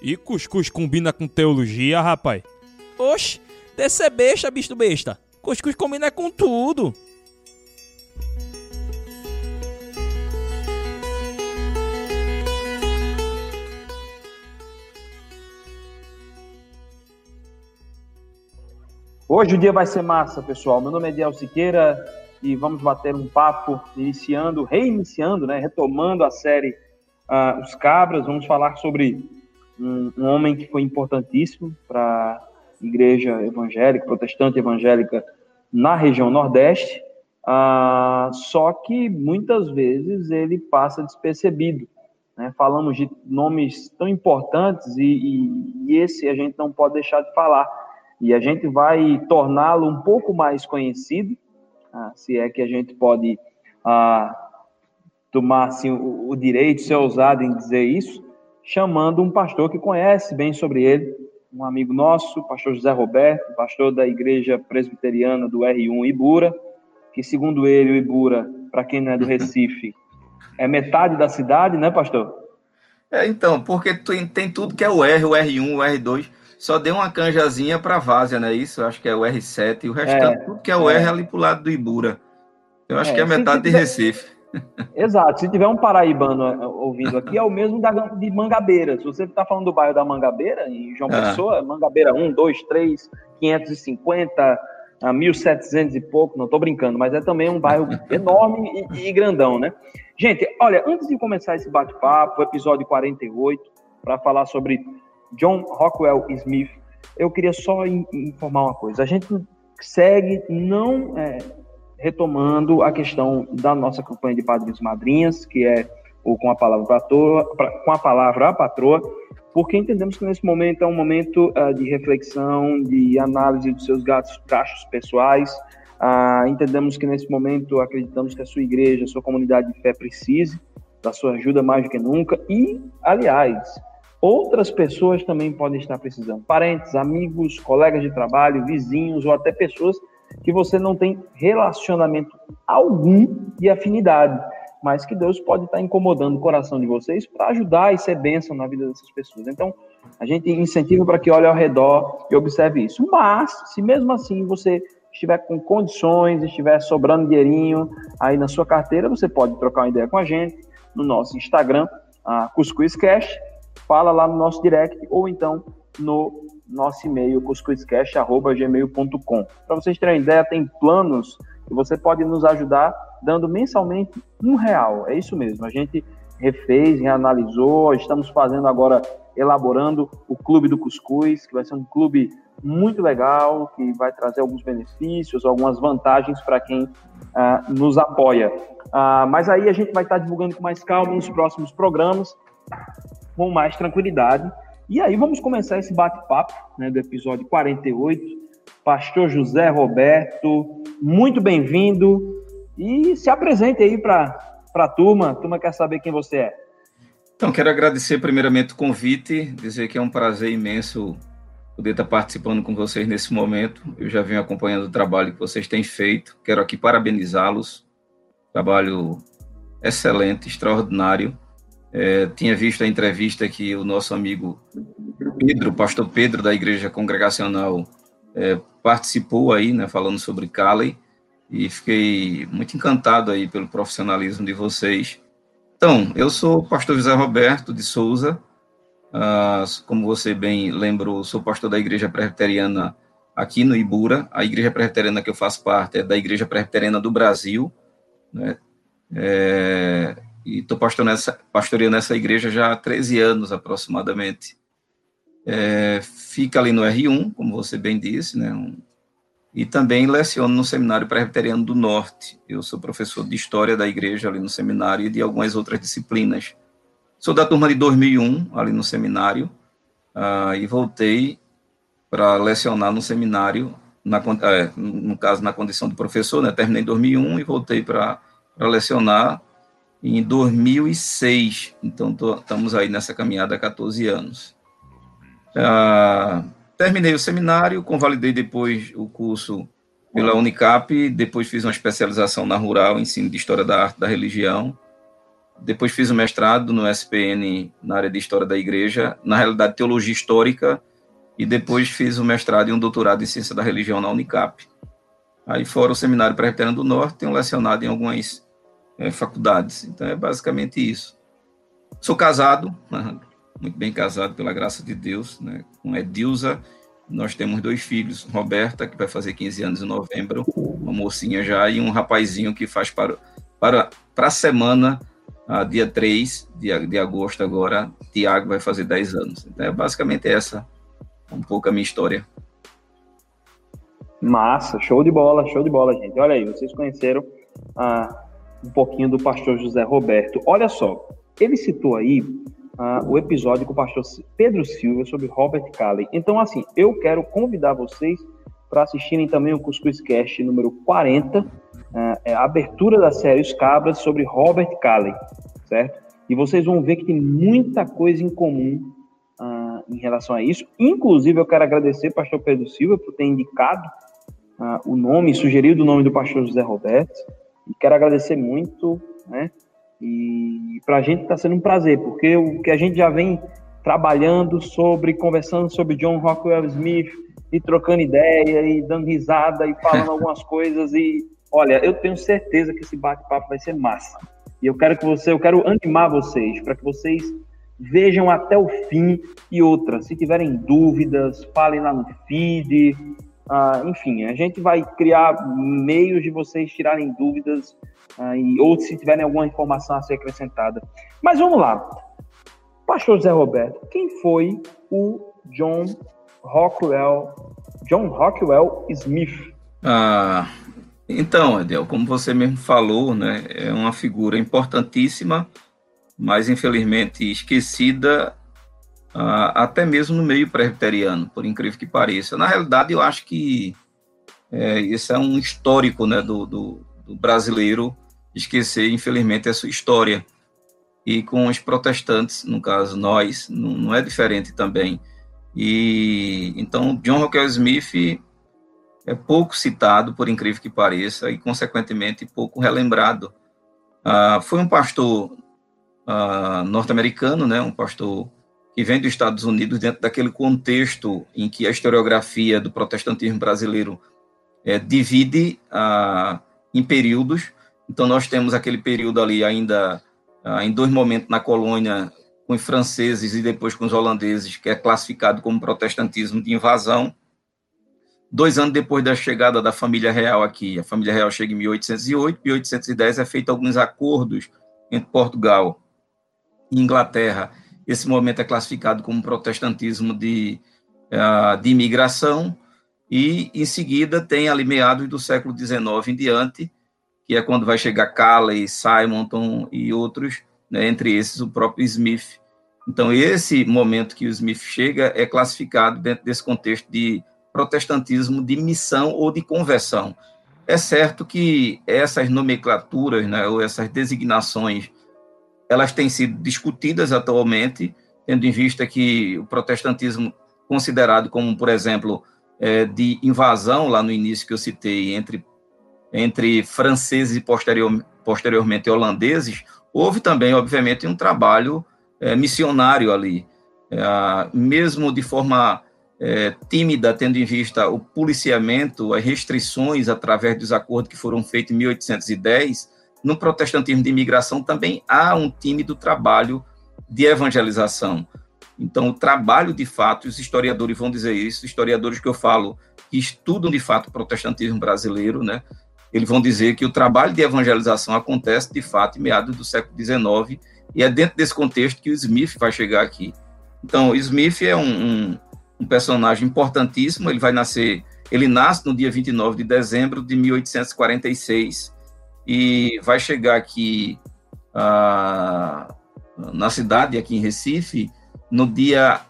E cuscuz combina com teologia, rapaz? Oxe, desse é besta, bicho besta. Cuscuz combina com tudo. Hoje o dia vai ser massa, pessoal. Meu nome é Diel Siqueira e vamos bater um papo iniciando, reiniciando, né, retomando a série uh, Os Cabras. Vamos falar sobre um, um homem que foi importantíssimo para a igreja evangélica, protestante evangélica na região Nordeste, uh, só que muitas vezes ele passa despercebido. Né? Falamos de nomes tão importantes e, e, e esse a gente não pode deixar de falar e a gente vai torná-lo um pouco mais conhecido, ah, se é que a gente pode ah, tomar assim, o, o direito, ser ousado em dizer isso, chamando um pastor que conhece bem sobre ele, um amigo nosso, pastor José Roberto, pastor da Igreja Presbiteriana do R1 Ibura, que segundo ele, o Ibura, para quem não é do Recife, é metade da cidade, né, pastor? É, então, porque tem tudo que é o R, o R1, o R2 só deu uma canjazinha para Várzea, né? Isso, acho que é o R7, e o restante, é, tudo que é o é. R ali pro lado do Ibura. Eu acho é, que é metade de Recife. Exato, se tiver um paraibano é, ouvindo aqui, é o mesmo da, de Mangabeira. Se você está falando do bairro da Mangabeira, em João ah. Pessoa, Mangabeira 1, 2, 3, 550, a 1700 e pouco, não estou brincando, mas é também um bairro enorme e, e, grandão, né? Gente, olha, antes de começar esse bate-papo, episódio 48, para falar sobre John Rockwell Smith, eu queria só informar uma coisa. A gente segue não é, retomando a questão da nossa campanha de padrinhos e madrinhas, que é o com a palavra patroa, com a palavra patroa, porque entendemos que nesse momento é um momento uh, de reflexão, de análise dos seus gastos, gastos pessoais. Uh, entendemos que nesse momento acreditamos que a sua igreja, a sua comunidade de fé precise da sua ajuda mais do que nunca. E, aliás, outras pessoas também podem estar precisando. Parentes, amigos, colegas de trabalho, vizinhos ou até pessoas que você não tem relacionamento algum de afinidade, mas que Deus pode estar incomodando o coração de vocês para ajudar e ser bênção na vida dessas pessoas. Então, a gente incentiva para que olhe ao redor e observe isso. Mas, se mesmo assim você estiver com condições, estiver sobrando dinheirinho aí na sua carteira, você pode trocar uma ideia com a gente no nosso Instagram, a Cuscuz Cash, fala lá no nosso direct ou então no nosso e-mail, cuscuzcash.gmail.com. Para vocês terem ideia, tem planos que você pode nos ajudar dando mensalmente um real. É isso mesmo. A gente refez, reanalisou, estamos fazendo agora, elaborando o Clube do Cuscuz, que vai ser um clube muito legal, que vai trazer alguns benefícios, algumas vantagens para quem uh, nos apoia. Uh, mas aí a gente vai estar divulgando com mais calma nos próximos programas com mais tranquilidade. E aí vamos começar esse bate-papo né, do episódio 48. Pastor José Roberto, muito bem-vindo e se apresente aí para a turma. A turma quer saber quem você é. Então, quero agradecer primeiramente o convite, dizer que é um prazer imenso poder estar participando com vocês nesse momento. Eu já venho acompanhando o trabalho que vocês têm feito. Quero aqui parabenizá-los. Trabalho excelente, extraordinário. É, tinha visto a entrevista que o nosso amigo Pedro, pastor Pedro da Igreja Congregacional, é, participou aí, né, falando sobre Cali, e fiquei muito encantado aí pelo profissionalismo de vocês. Então, eu sou o pastor José Roberto de Souza, ah, como você bem lembrou, sou pastor da Igreja Presbiteriana aqui no Ibura. A Igreja Presbiteriana que eu faço parte é da Igreja Presbiteriana do Brasil, né? É, e estou pastoreando essa igreja já há 13 anos aproximadamente. É, fica ali no R1, como você bem disse, né? Um, e também leciono no Seminário Presbiteriano do Norte. Eu sou professor de História da Igreja ali no seminário e de algumas outras disciplinas. Sou da turma de 2001, ali no seminário, uh, e voltei para lecionar no seminário, na, é, no caso, na condição de professor, né? Terminei em 2001 e voltei para lecionar em 2006. Então, tô, estamos aí nessa caminhada há 14 anos. Ah, terminei o seminário, convalidei depois o curso pela Unicap, depois fiz uma especialização na Rural, ensino de História da Arte da Religião. depois fiz o mestrado no SPN na área de História da Igreja, na realidade Teologia Histórica, e depois fiz o mestrado e um doutorado em Ciência da Religião na Unicap. Aí fora o Seminário Presbiteriano do Norte, tenho lecionado em algumas é, faculdades. Então é basicamente isso. Sou casado, muito bem casado pela graça de Deus, né, com Edilza. Nós temos dois filhos, Roberta, que vai fazer 15 anos em novembro, uma mocinha já, e um rapazinho que faz para, para, para a semana, uh, dia 3 de, de agosto agora, Tiago vai fazer 10 anos. Então é basicamente essa um pouco a minha história. Massa, show de bola, show de bola, gente. Olha aí, vocês conheceram ah, um pouquinho do pastor José Roberto. Olha só, ele citou aí ah, o episódio com o pastor Pedro Silva sobre Robert Calley. Então, assim, eu quero convidar vocês para assistirem também o Cuscuz Cast número 40, ah, é a abertura da série Os Cabras sobre Robert Calley, certo? E vocês vão ver que tem muita coisa em comum uh, em relação a isso. Inclusive, eu quero agradecer pastor Pedro Silva por ter indicado o nome, sugerido o nome do pastor José Roberto. E quero agradecer muito, né? E para a gente está sendo um prazer, porque o que a gente já vem trabalhando sobre, conversando sobre John Rockwell Smith, e trocando ideia, e dando risada, e falando algumas coisas, e olha, eu tenho certeza que esse bate-papo vai ser massa. E eu quero que você, eu quero animar vocês, para que vocês vejam até o fim e outra. Se tiverem dúvidas, falem lá no feed. Ah, enfim, a gente vai criar meios de vocês tirarem dúvidas ah, e, ou se tiverem alguma informação a ser acrescentada. Mas vamos lá. Pastor Zé Roberto, quem foi o John Rockwell, John Rockwell Smith? Ah, então, Edel, como você mesmo falou, né, é uma figura importantíssima mas infelizmente esquecida até mesmo no meio presbiteriano, por incrível que pareça. Na realidade, eu acho que é, isso é um histórico né, do, do, do, brasileiro esquecer, infelizmente, essa história. E com os protestantes, no caso nós, não, não é diferente também. E então John Rockwell Smith é pouco citado, por incrível que pareça, e consequentemente pouco relembrado. Uh, foi um pastor uh, norte-americano, né, um pastor que vem dos Estados Unidos, dentro daquele contexto em que a historiografia do protestantismo brasileiro é, divide uh, em períodos. Então, nós temos aquele período ali ainda uh, em dois momentos na colônia, com os franceses e depois com os holandeses, que é classificado como protestantismo de invasão. Dois anos depois da chegada da família real aqui, a família real chega em 1808, 1810 é feito alguns acordos entre Portugal Inglaterra, esse movimento é classificado como protestantismo de, uh, de imigração, e em seguida tem ali meados do século XIX em diante, que é quando vai chegar Calley, Simonton e outros, né, entre esses o próprio Smith. Então, esse momento que o Smith chega é classificado dentro desse contexto de protestantismo de missão ou de conversão. É certo que essas nomenclaturas, né, ou essas designações elas têm sido discutidas atualmente, tendo em vista que o protestantismo, considerado como, por exemplo, é, de invasão, lá no início que eu citei, entre, entre franceses e posterior, posteriormente holandeses, houve também, obviamente, um trabalho é, missionário ali, é, mesmo de forma é, tímida, tendo em vista o policiamento, as restrições através dos acordos que foram feitos em 1810, no protestantismo de imigração também há um time do trabalho de evangelização. Então, o trabalho de fato, os historiadores vão dizer isso, historiadores que eu falo que estudam de fato o protestantismo brasileiro, né? Eles vão dizer que o trabalho de evangelização acontece de fato em meados do século XIX e é dentro desse contexto que o Smith vai chegar aqui. Então, Smith é um, um, um personagem importantíssimo. Ele vai nascer, ele nasce no dia 29 de dezembro de 1846 e vai chegar aqui ah, na cidade, aqui em Recife, no dia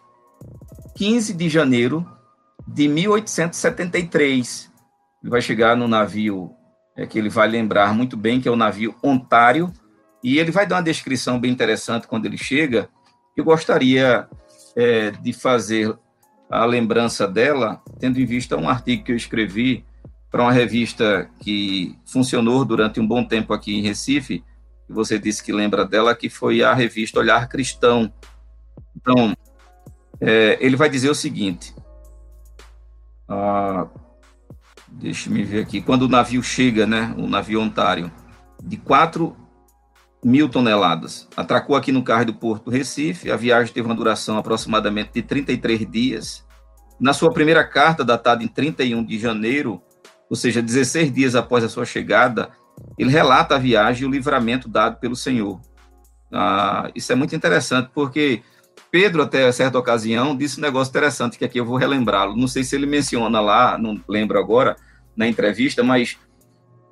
15 de janeiro de 1873. Ele vai chegar no navio é, que ele vai lembrar muito bem, que é o navio Ontário, e ele vai dar uma descrição bem interessante quando ele chega. Eu gostaria é, de fazer a lembrança dela, tendo em vista um artigo que eu escrevi para uma revista que funcionou durante um bom tempo aqui em Recife, que você disse que lembra dela, que foi a revista Olhar Cristão. Então, é, ele vai dizer o seguinte: ah, deixa me ver aqui, quando o navio chega, né, o navio Ontário, de 4 mil toneladas, atracou aqui no carro do Porto Recife, a viagem teve uma duração aproximadamente de 33 dias. Na sua primeira carta, datada em 31 de janeiro, ou seja, 16 dias após a sua chegada, ele relata a viagem e o livramento dado pelo Senhor. Ah, isso é muito interessante, porque Pedro, até certa ocasião, disse um negócio interessante, que aqui eu vou relembrá-lo. Não sei se ele menciona lá, não lembro agora, na entrevista, mas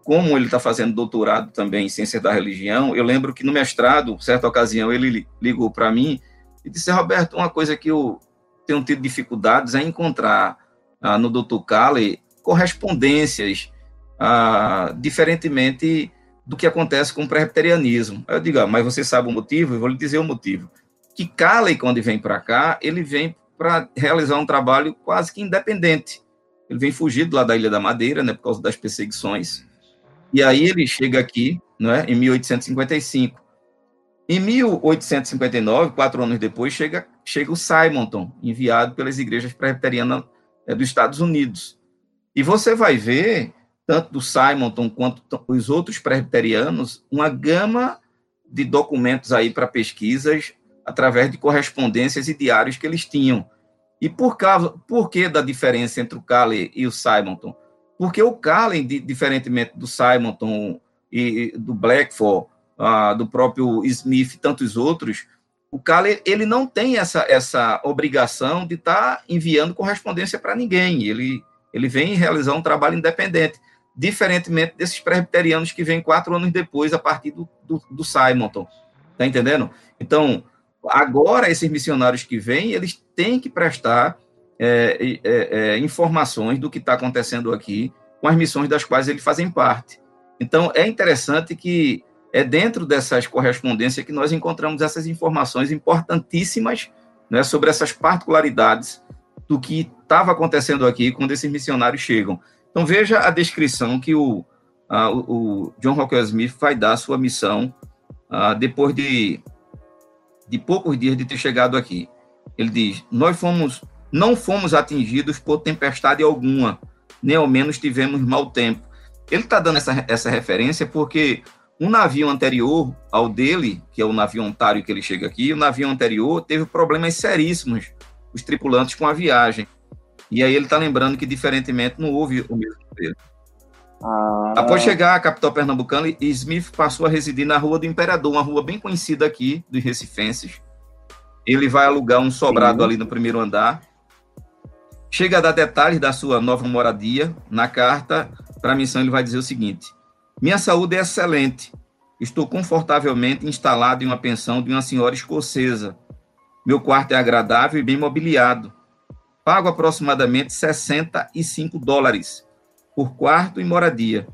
como ele está fazendo doutorado também em ciência da religião, eu lembro que no mestrado, certa ocasião, ele ligou para mim e disse, Roberto, uma coisa que eu tenho tido dificuldades é encontrar ah, no Dr. Calley correspondências, ah, diferentemente do que acontece com o presbiterianismo. Eu digo, ah, mas você sabe o motivo? Eu vou lhe dizer o motivo. Que Calley, quando vem para cá, ele vem para realizar um trabalho quase que independente. Ele vem fugido lá da Ilha da Madeira, né, por causa das perseguições. E aí ele chega aqui, não é, em 1855. Em 1859, quatro anos depois, chega, chega o Simonton, enviado pelas igrejas presbiterianas é, dos Estados Unidos. E você vai ver, tanto do Simonton quanto os outros presbiterianos, uma gama de documentos aí para pesquisas através de correspondências e diários que eles tinham. E por, causa, por que da diferença entre o Calley e o Simonton? Porque o Calley, diferentemente do Simonton e do Blackford, uh, do próprio Smith e tantos outros, o Calley ele não tem essa, essa obrigação de estar tá enviando correspondência para ninguém. Ele, ele vem realizar um trabalho independente, diferentemente desses presbiterianos que vêm quatro anos depois, a partir do, do, do Simonton. Tá entendendo? Então, agora, esses missionários que vêm, eles têm que prestar é, é, é, informações do que está acontecendo aqui com as missões das quais eles fazem parte. Então, é interessante que é dentro dessas correspondências que nós encontramos essas informações importantíssimas né, sobre essas particularidades do que estava acontecendo aqui quando esses missionários chegam. Então, veja a descrição que o, a, o John Rockwell Smith vai dar à sua missão a, depois de, de poucos dias de ter chegado aqui. Ele diz: Nós fomos não fomos atingidos por tempestade alguma, nem ao menos tivemos mau tempo. Ele está dando essa, essa referência porque um navio anterior ao dele, que é o navio Ontário que ele chega aqui, o navio anterior teve problemas seríssimos, os tripulantes com a viagem. E aí ele está lembrando que, diferentemente, não houve o mesmo dele. Ah. Após chegar à capital pernambucana, Smith passou a residir na Rua do Imperador, uma rua bem conhecida aqui dos recifenses. Ele vai alugar um sobrado Sim. ali no primeiro andar Chega a dar detalhes da sua nova moradia. Na carta para a missão, ele vai dizer o seguinte: Minha saúde é excelente. Estou confortavelmente instalado em uma pensão de uma senhora escocesa. Meu quarto é agradável e bem mobiliado. Pago aproximadamente 65 dólares por quarto e moradia.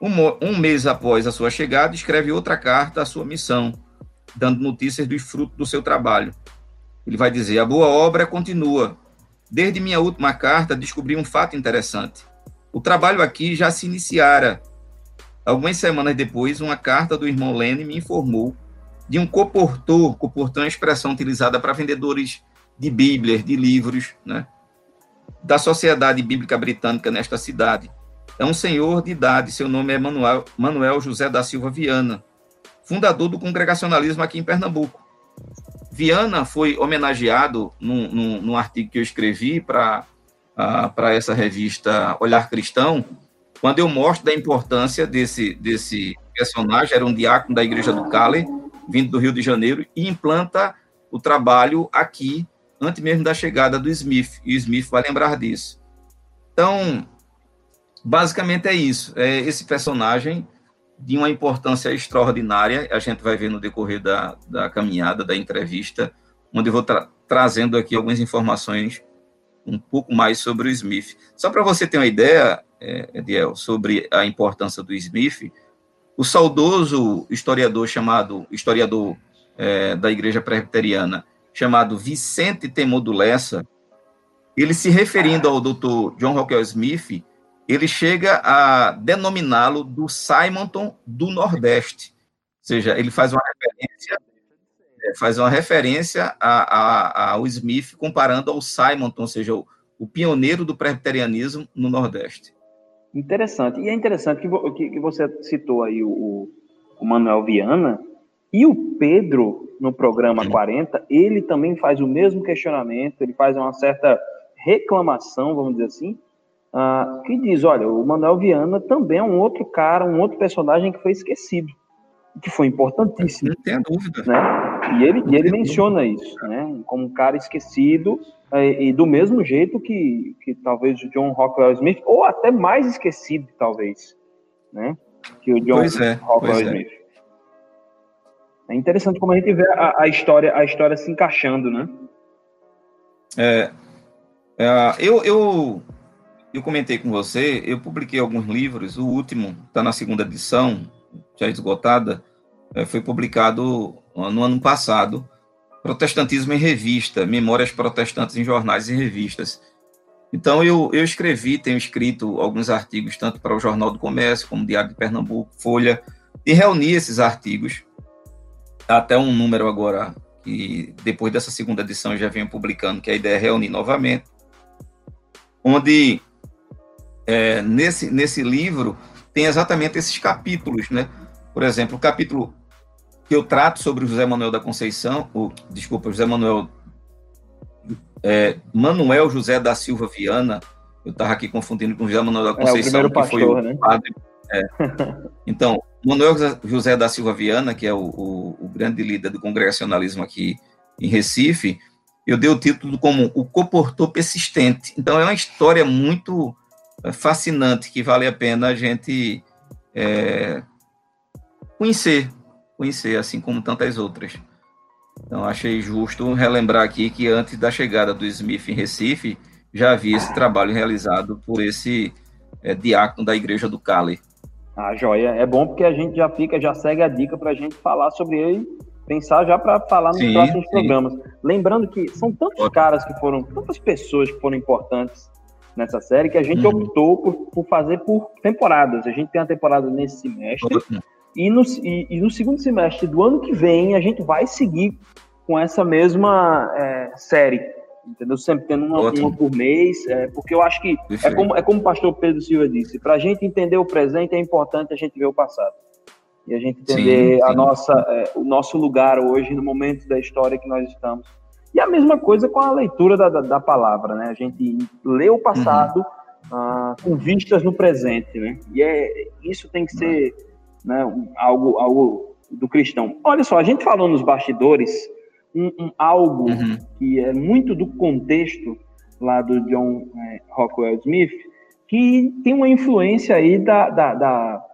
Um, um mês após a sua chegada, escreve outra carta à sua missão, dando notícias dos frutos do seu trabalho. Ele vai dizer: A boa obra continua, Desde minha última carta, descobri um fato interessante. O trabalho aqui já se iniciara. Algumas semanas depois, uma carta do irmão Lene me informou de um coportor, coportor é uma expressão utilizada para vendedores de Bíblias, de livros, né? da Sociedade Bíblica Britânica nesta cidade. É um senhor de idade, seu nome é Manuel, Manuel José da Silva Viana, fundador do congregacionalismo aqui em Pernambuco. Viana foi homenageado num, num, num artigo que eu escrevi para uh, essa revista Olhar Cristão, quando eu mostro da importância desse, desse personagem, era um diácono da igreja do Cali, vindo do Rio de Janeiro, e implanta o trabalho aqui, antes mesmo da chegada do Smith, e o Smith vai lembrar disso. Então, basicamente é isso, é esse personagem de uma importância extraordinária, a gente vai ver no decorrer da, da caminhada, da entrevista, onde eu vou tra trazendo aqui algumas informações um pouco mais sobre o Smith. Só para você ter uma ideia, é, Ediel, sobre a importância do Smith, o saudoso historiador chamado, historiador é, da Igreja Presbiteriana, chamado Vicente Temodo Lessa, ele se referindo ao Dr. John Rockwell Smith, ele chega a denominá-lo do Simonton do Nordeste. seja, ele faz uma referência é, faz uma referência a, a, ao Smith comparando ao Simonton, ou seja, o, o pioneiro do presbiterianismo no Nordeste. Interessante. E é interessante que, que, que você citou aí o, o, Manuel Viana e o Pedro, no programa Sim. 40, ele também faz o mesmo questionamento, ele faz uma certa reclamação, vamos dizer assim, uh, que diz, olha, o Manuel Viana também é um outro cara, um outro personagem que foi esquecido, que foi importantíssimo. Não tenha dúvida. Né? E ele, e ele menciona isso, né? como um cara esquecido, e, e, do mesmo jeito que, que talvez o John Rockwell Smith, ou até mais esquecido, talvez, né? Que o John pois é, Rockwell pois é. Smith. É. é. interessante como a gente vê a, a, história, a história se encaixando, né? É, é, eu, eu, eu comentei com você, eu publiquei alguns livros, o último está na segunda edição, já esgotada, é, foi publicado no ano passado, Protestantismo em Revista, Memórias Protestantes em Jornais e Revistas. Então, eu, eu escrevi, tenho escrito alguns artigos, tanto para o Jornal do Comércio, como Diário de Pernambuco, Folha, e reuni esses artigos, até um número agora, que depois dessa segunda edição eu já venho publicando, que a ideia é reunir novamente, onde é, nesse, nesse livro tem exatamente esses capítulos, né? Por exemplo, o capítulo que eu trato sobre o José Manuel da Conceição, o, desculpa, José Manuel é, Manuel José da Silva Viana, eu estava aqui confundindo com José Manuel da Conceição, é, o pastor, que foi o né? padre. É. Então, Manuel José da Silva Viana, que é o, o, o, grande líder do congregacionalismo aqui em Recife, eu dei o título como O Comportor Persistente. Então, é uma história muito é, fascinante que vale a pena a gente é, conhecer, conhecer, assim como tantas outras. Então, achei justo relembrar aqui que antes da chegada do Smith em Recife, já havia esse trabalho realizado por esse é, diácono da Igreja do Cali. Ah, joia. É bom porque a gente já fica, já segue a dica para a gente falar sobre ele, pensar já para falar nos sim, próximos sim. programas. Lembrando que são tantos Ótimo. caras que foram, tantas pessoas que foram importantes nessa série que a gente uhum. optou por, por, fazer por temporadas. A gente tem uma temporada nesse semestre. Ótimo. E no, e, e no segundo semestre do ano que vem, a gente vai seguir com essa mesma é, série, entendeu? Sempre tendo uma, uma por mês, é, porque eu acho que é como, é como o pastor Pedro Silva disse, para a gente entender o presente é importante a gente ver o passado. E a gente entender sim, sim. A nossa, é, o nosso lugar hoje, no momento da história que nós estamos. E a mesma coisa com a leitura da, da, da palavra, né? A gente lê o passado uhum. ah, com vistas no presente, né? E é, isso tem que ser né, algo, algo do cristão. Olha só, a gente falou nos bastidores um, um algo uhum. que é muito do contexto lá do John é, Rockwell Smith, que tem uma influência aí da, da, da,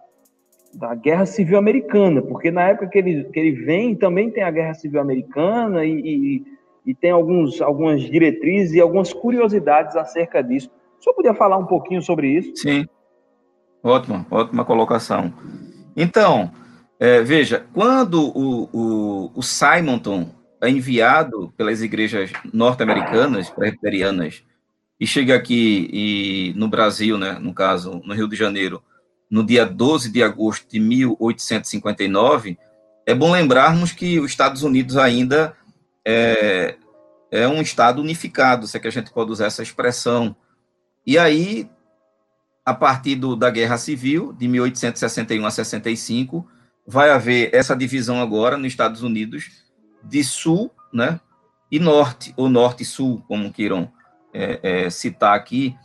da, Guerra Civil Americana, porque na época que ele, que ele vem também tem a Guerra Civil Americana e, e, e tem alguns, algumas diretrizes e algumas curiosidades acerca disso. O senhor podia falar um pouquinho sobre isso? Sim, ótima, ótima colocação. Então, é, veja, quando o, o, o Simonton é enviado pelas igrejas norte-americanas, presbiterianas, e chega aqui e, no Brasil, né, no caso, no Rio de Janeiro, no dia 12 de agosto de 1859, é bom lembrarmos que os Estados Unidos ainda é, é um Estado unificado, se é que a gente pode usar essa expressão. E aí a partir do, da Guerra Civil, de 1861 a 65, vai haver essa divisão agora nos Estados Unidos de sul né, e norte, ou norte e sul, como queiram é, é, citar aqui.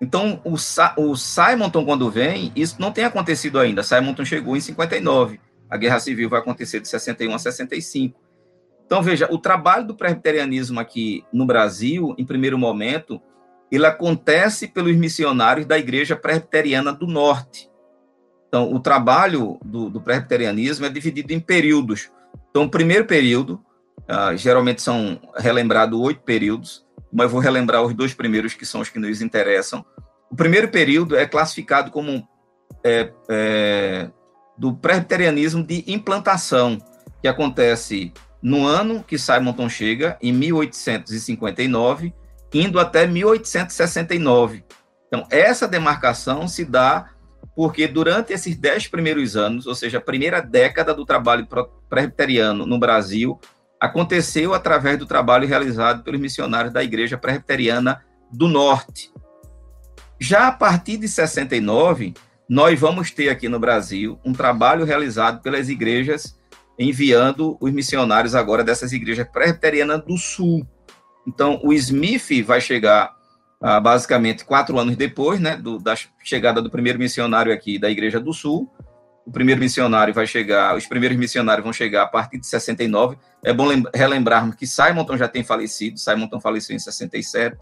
Então, o, o Simonton, quando vem, isso não tem acontecido ainda. Simonton chegou em 59. A Guerra Civil vai acontecer de 61 a 65. Então, veja, o trabalho do presbiterianismo aqui no Brasil, em primeiro momento, ele acontece pelos missionários da Igreja Presbiteriana do Norte. Então, o trabalho do, do presbiterianismo é dividido em períodos. Então, o primeiro período, uh, geralmente são relembrados oito períodos, mas vou relembrar os dois primeiros, que são os que nos interessam. O primeiro período é classificado como é, é, do presbiterianismo de implantação, que acontece no ano que Simonton chega, em 1859, indo até 1869. Então, essa demarcação se dá porque durante esses dez primeiros anos, ou seja, a primeira década do trabalho presbiteriano no Brasil, aconteceu através do trabalho realizado pelos missionários da Igreja Presbiteriana do Norte. Já a partir de 69, nós vamos ter aqui no Brasil um trabalho realizado pelas igrejas enviando os missionários agora dessas igrejas presbiterianas do Sul. Então, o Smith vai chegar ah, basicamente quatro anos depois, né, do, da chegada do primeiro missionário aqui da Igreja do Sul. O primeiro missionário vai chegar, os primeiros missionários vão chegar a partir de 69. É bom relembrarmos que Simonton já tem falecido, Simonton faleceu em 67.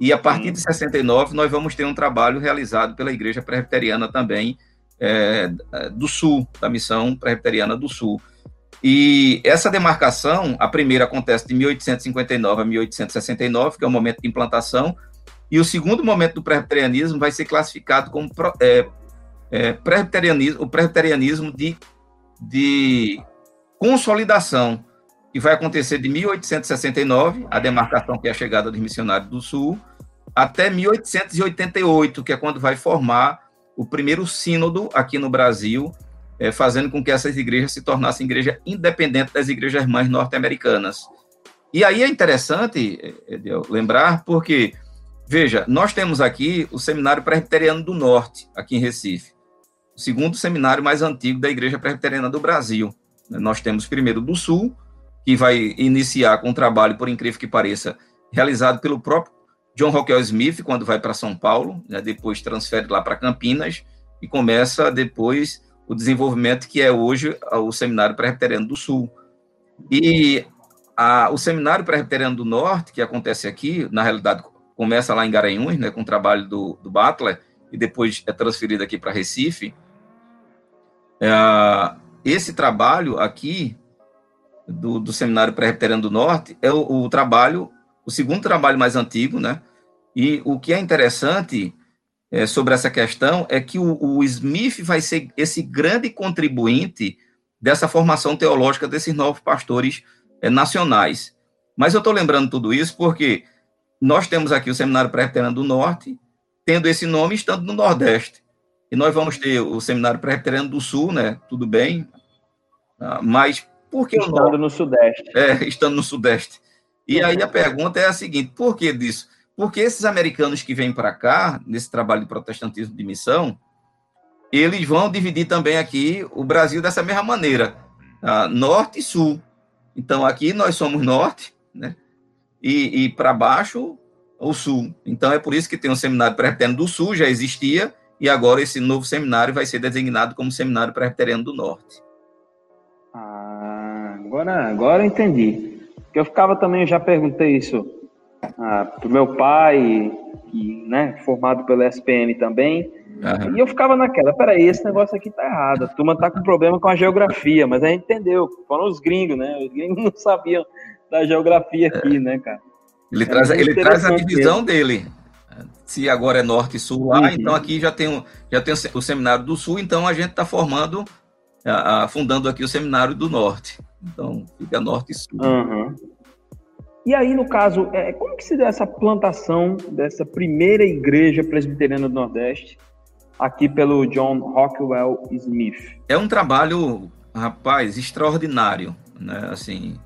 E a partir de 69 nós vamos ter um trabalho realizado pela Igreja Presbiteriana também é, do Sul, da missão Presbiteriana do Sul. E essa demarcação, a primeira acontece de 1859 a 1869, que é o momento de implantação, e o segundo momento do presbiterianismo vai ser classificado como é, é, presbiterianismo, o presbiterianismo de, de consolidação, que vai acontecer de 1869, a demarcação que é a chegada dos missionários do Sul, até 1888, que é quando vai formar o primeiro sínodo aqui no Brasil, é, fazendo com que essas igrejas se tornassem igreja independente das igrejas mães norte-americanas. E aí é interessante é, lembrar, porque Veja, nós temos aqui o Seminário Presbiteriano do Norte, aqui em Recife, o segundo seminário mais antigo da Igreja Presbiteriana do Brasil. Nós temos primeiro do Sul, que vai iniciar com um trabalho, por incrível que pareça, realizado pelo próprio John Rockwell Smith, quando vai para São Paulo, né, depois transfere lá para Campinas, e começa depois o desenvolvimento que é hoje o Seminário Presbiteriano do Sul. E a, o Seminário Presbiteriano do Norte, que acontece aqui, na realidade começa lá em Garanhuns, né, com o trabalho do, do Butler, e depois é transferido aqui para Recife. É, esse trabalho aqui, do, do Seminário Presbiteriano do Norte, é o, o, trabalho, o segundo trabalho mais antigo, né? E o que é interessante é, sobre essa questão é que o, o Smith vai ser esse grande contribuinte dessa formação teológica desses novos pastores é, nacionais. Mas eu estou lembrando tudo isso porque nós temos aqui o Seminário Presbiteriano do Norte, tendo esse nome estando no Nordeste. E nós vamos ter o Seminário Presbiteriano do Sul, né? Tudo bem. Ah, mas por que estando o Estando no Sudeste. É, estando no Sudeste. E aí a pergunta é a seguinte: por que disso? Porque esses americanos que vêm para cá, nesse trabalho de protestantismo de missão, eles vão dividir também aqui o Brasil dessa mesma maneira, norte e sul. Então aqui nós somos norte, né? e, e para baixo o sul. Então é por isso que tem um seminário presbiteriano do sul, já existia, e agora esse novo seminário vai ser designado como seminário presbiteriano do norte. Ah, agora, agora entendi. Eu ficava também, eu já perguntei isso ah, para o meu pai, que, né, formado pelo SPM também, Uhum. E eu ficava naquela, peraí, esse negócio aqui tá errado. A turma tá com problema com a geografia, mas a gente entendeu. Foram os gringos, né? Os gringos não sabiam da geografia aqui, né, cara? Ele, é traz, ele traz a divisão mesmo. dele. Se agora é norte e sul lá, uhum. então aqui já tem, já tem o seminário do sul, então a gente está formando, fundando aqui o seminário do norte. Então fica norte e sul. Uhum. E aí, no caso, é, como que se deu essa plantação dessa primeira igreja presbiteriana do Nordeste, aqui pelo John Rockwell Smith? É um trabalho, rapaz, extraordinário, né? Assim,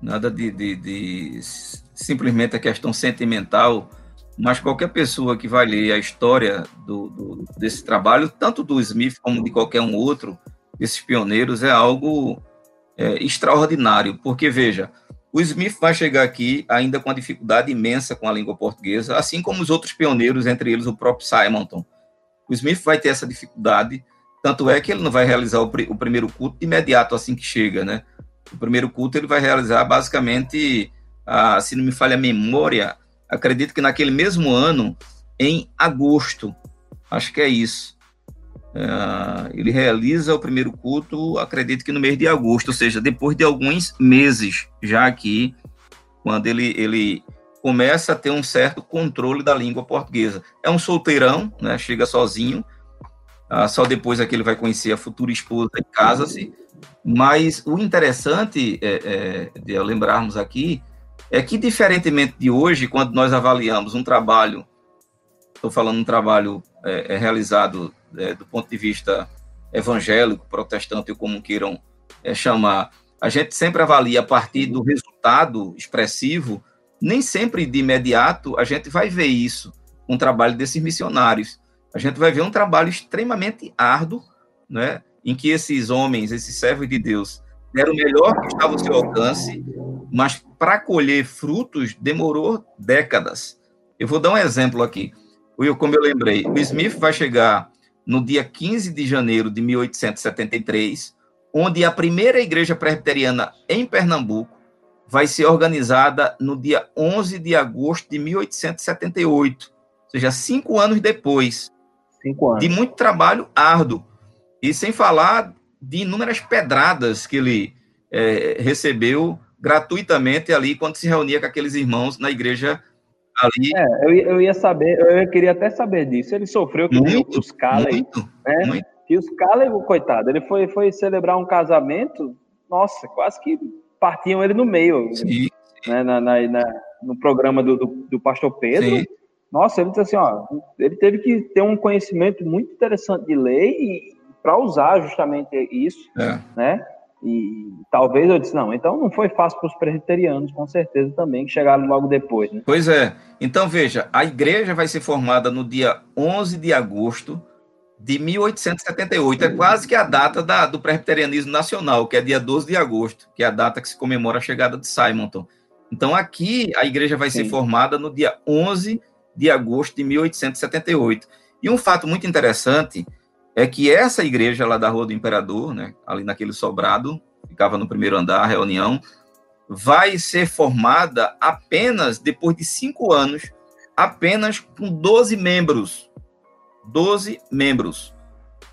nada de, de, de simplesmente a questão sentimental, mas qualquer pessoa que vai ler a história do, do, desse trabalho, tanto do Smith como de qualquer um outro, desses pioneiros, é algo é, extraordinário, porque veja, o Smith vai chegar aqui ainda com uma dificuldade imensa com a língua portuguesa, assim como os outros pioneiros, entre eles o próprio Simonton. O Smith vai ter essa dificuldade, tanto é que ele não vai realizar o, o primeiro culto de imediato assim que chega, né? O primeiro culto ele vai realizar basicamente, se não me falha a memória, acredito que naquele mesmo ano, em agosto, acho que é isso. Ah, ele realiza o primeiro culto, acredito que no mês de agosto, ou seja, depois de alguns meses já aqui, quando ele, ele começa a ter um certo controle da língua portuguesa. É um solteirão, né? chega sozinho, ah, só depois é que ele vai conhecer a futura esposa e casa-se. Mas o interessante é, é, de lembrarmos aqui é que, diferentemente de hoje, quando nós avaliamos um trabalho estou falando um trabalho é, é realizado é, do ponto de vista evangélico, protestante, ou como queiram é, chamar, a gente sempre avalia a partir do resultado expressivo, nem sempre de imediato a gente vai ver isso, um trabalho desses missionários. A gente vai ver um trabalho extremamente árduo, né, em que esses homens, esses servos de Deus, deram o melhor que estava ao seu alcance, mas para colher frutos demorou décadas. Eu vou dar um exemplo aqui. Como eu lembrei, o Smith vai chegar no dia 15 de janeiro de 1873, onde a primeira igreja presbiteriana em Pernambuco vai ser organizada no dia 11 de agosto de 1878, ou seja, cinco anos depois. Cinco anos. De muito trabalho árduo. E sem falar de inúmeras pedradas que ele é, recebeu gratuitamente ali quando se reunia com aqueles irmãos na igreja ali. É, eu, eu ia saber, eu queria até saber disso. Ele sofreu com muito, os Calley, muito, né? Muito. E os Calley, coitado, ele foi, foi celebrar um casamento, nossa, quase que partiam ele no meio. Sim, né? Na, na, na, no programa do, do, do pastor Pedro. Sim. Nossa, ele disse assim, ó, ele teve que ter um conhecimento muito interessante de lei para usar justamente isso, é. né? E talvez eu disse, não, então não foi fácil para os presbiterianos, com certeza também, que chegaram logo depois. Né? Pois é. Então, veja, a igreja vai ser formada no dia 11 de agosto de 1878. É quase que a data da, do presbiterianismo nacional, que é dia 12 de agosto, que é a data que se comemora a chegada de Simonton. Então, aqui, a igreja vai Sim. ser formada no dia 11 de agosto de 1878. E um fato muito interessante é que essa igreja lá da Rua do Imperador, né, ali naquele sobrado, ficava no primeiro andar, reunião, vai ser formada apenas depois de cinco anos, apenas com 12 membros. 12 membros.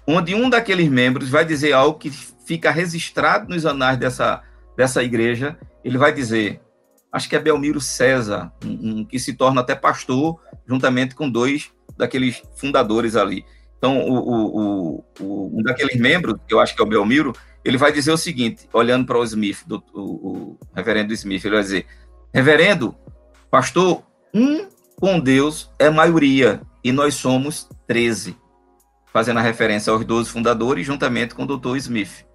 Onde um daqueles membros vai dizer algo que fica registrado nos anais dessa, dessa igreja. Ele vai dizer, acho que é Belmiro César, um, um, que se torna até pastor, juntamente com dois daqueles fundadores ali. Então, o, o, o, um daqueles membros, que eu acho que é o Belmiro, ele vai dizer o seguinte, olhando para o Smith, do, o, reverendo Smith, ele vai dizer, reverendo, pastor, um com Deus é maioria, e nós somos 13, fazendo a referência aos 12 fundadores, juntamente com o doutor Smith.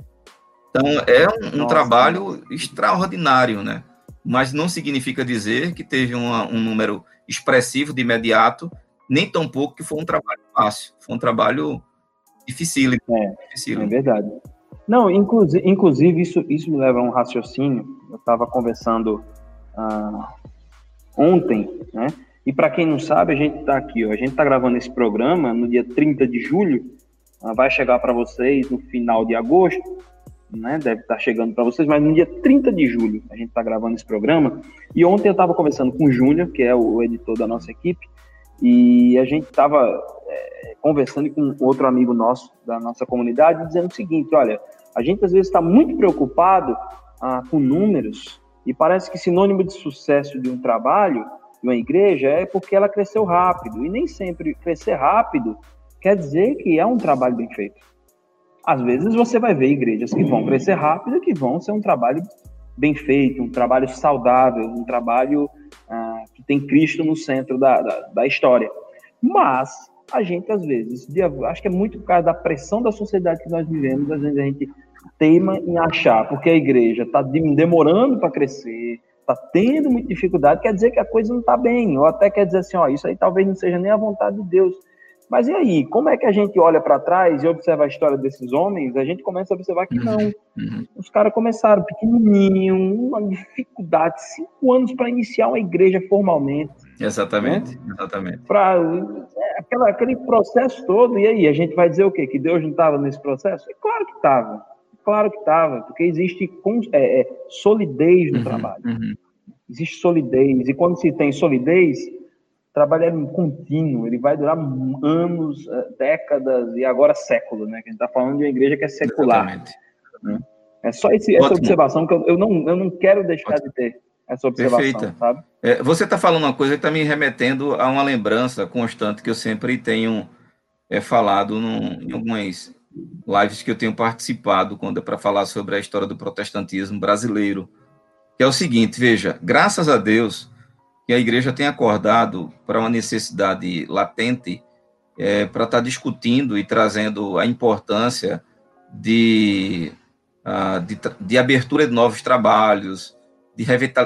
Então, é um, um trabalho extraordinário, né? Mas não significa dizer que teve uma, um número expressivo de imediato, nem tão pouco que foi um trabalho fácil, foi um trabalho difícil. É, é verdade. Não, inclusive, inclusive isso, isso me leva a um raciocínio. Eu estava conversando ah, ontem, né? E para quem não sabe, a gente está aqui, ó, a gente está gravando esse programa no dia 30 de julho, ah, vai chegar para vocês no final de agosto, né? Deve estar tá chegando para vocês, mas no dia 30 de julho a gente está gravando esse programa. E ontem eu estava conversando com o Júnior, que é o editor da nossa equipe, e a gente estava é, conversando com outro amigo nosso da nossa comunidade, dizendo o seguinte: olha, a gente às vezes está muito preocupado ah, com números e parece que sinônimo de sucesso de um trabalho, de uma igreja, é porque ela cresceu rápido. E nem sempre crescer rápido quer dizer que é um trabalho bem feito. Às vezes você vai ver igrejas que vão crescer rápido e que vão ser um trabalho bem feito, um trabalho saudável, um trabalho ah, que tem Cristo no centro da, da, da, história. Mas a gente, às vezes, acho que é muito por causa da pressão da sociedade que nós vivemos, às vezes a gente teima em achar, porque a igreja está demorando para crescer, está tendo muita dificuldade, quer dizer que a coisa não está bem, ou até quer dizer assim, ó, isso aí talvez não seja nem a vontade de Deus. Mas e aí, como é que a gente olha para trás e observa a história desses homens? A gente começa a observar que não. Uhum. uhum. Os caras começaram pequenininho, uma dificuldade, cinco anos para iniciar uma igreja formalmente. Exatamente, né? exatamente. Para é, aquela, aquele processo todo, e aí, a gente vai dizer o quê? Que Deus não estava nesse processo? É claro que estava, claro que estava, porque existe é, é, solidez no uhum, trabalho. Uhum. Existe solidez, e quando se tem solidez, trabalho é contínuo, ele vai durar anos, décadas e agora séculos, né? Que a gente está falando de uma igreja que é secular. Né? É só esse, essa observação que eu, eu, não, eu não quero deixar Ótimo. de ter essa observação, Perfeita. sabe? É, você está falando uma coisa que está me remetendo a uma lembrança constante que eu sempre tenho é, falado num, em algumas lives que eu tenho participado quando é para falar sobre a história do protestantismo brasileiro, que é o seguinte, veja, graças a Deus que a igreja tem acordado para uma necessidade latente é, para estar tá discutindo e trazendo a importância de, uh, de, de, abertura de novos trabalhos, de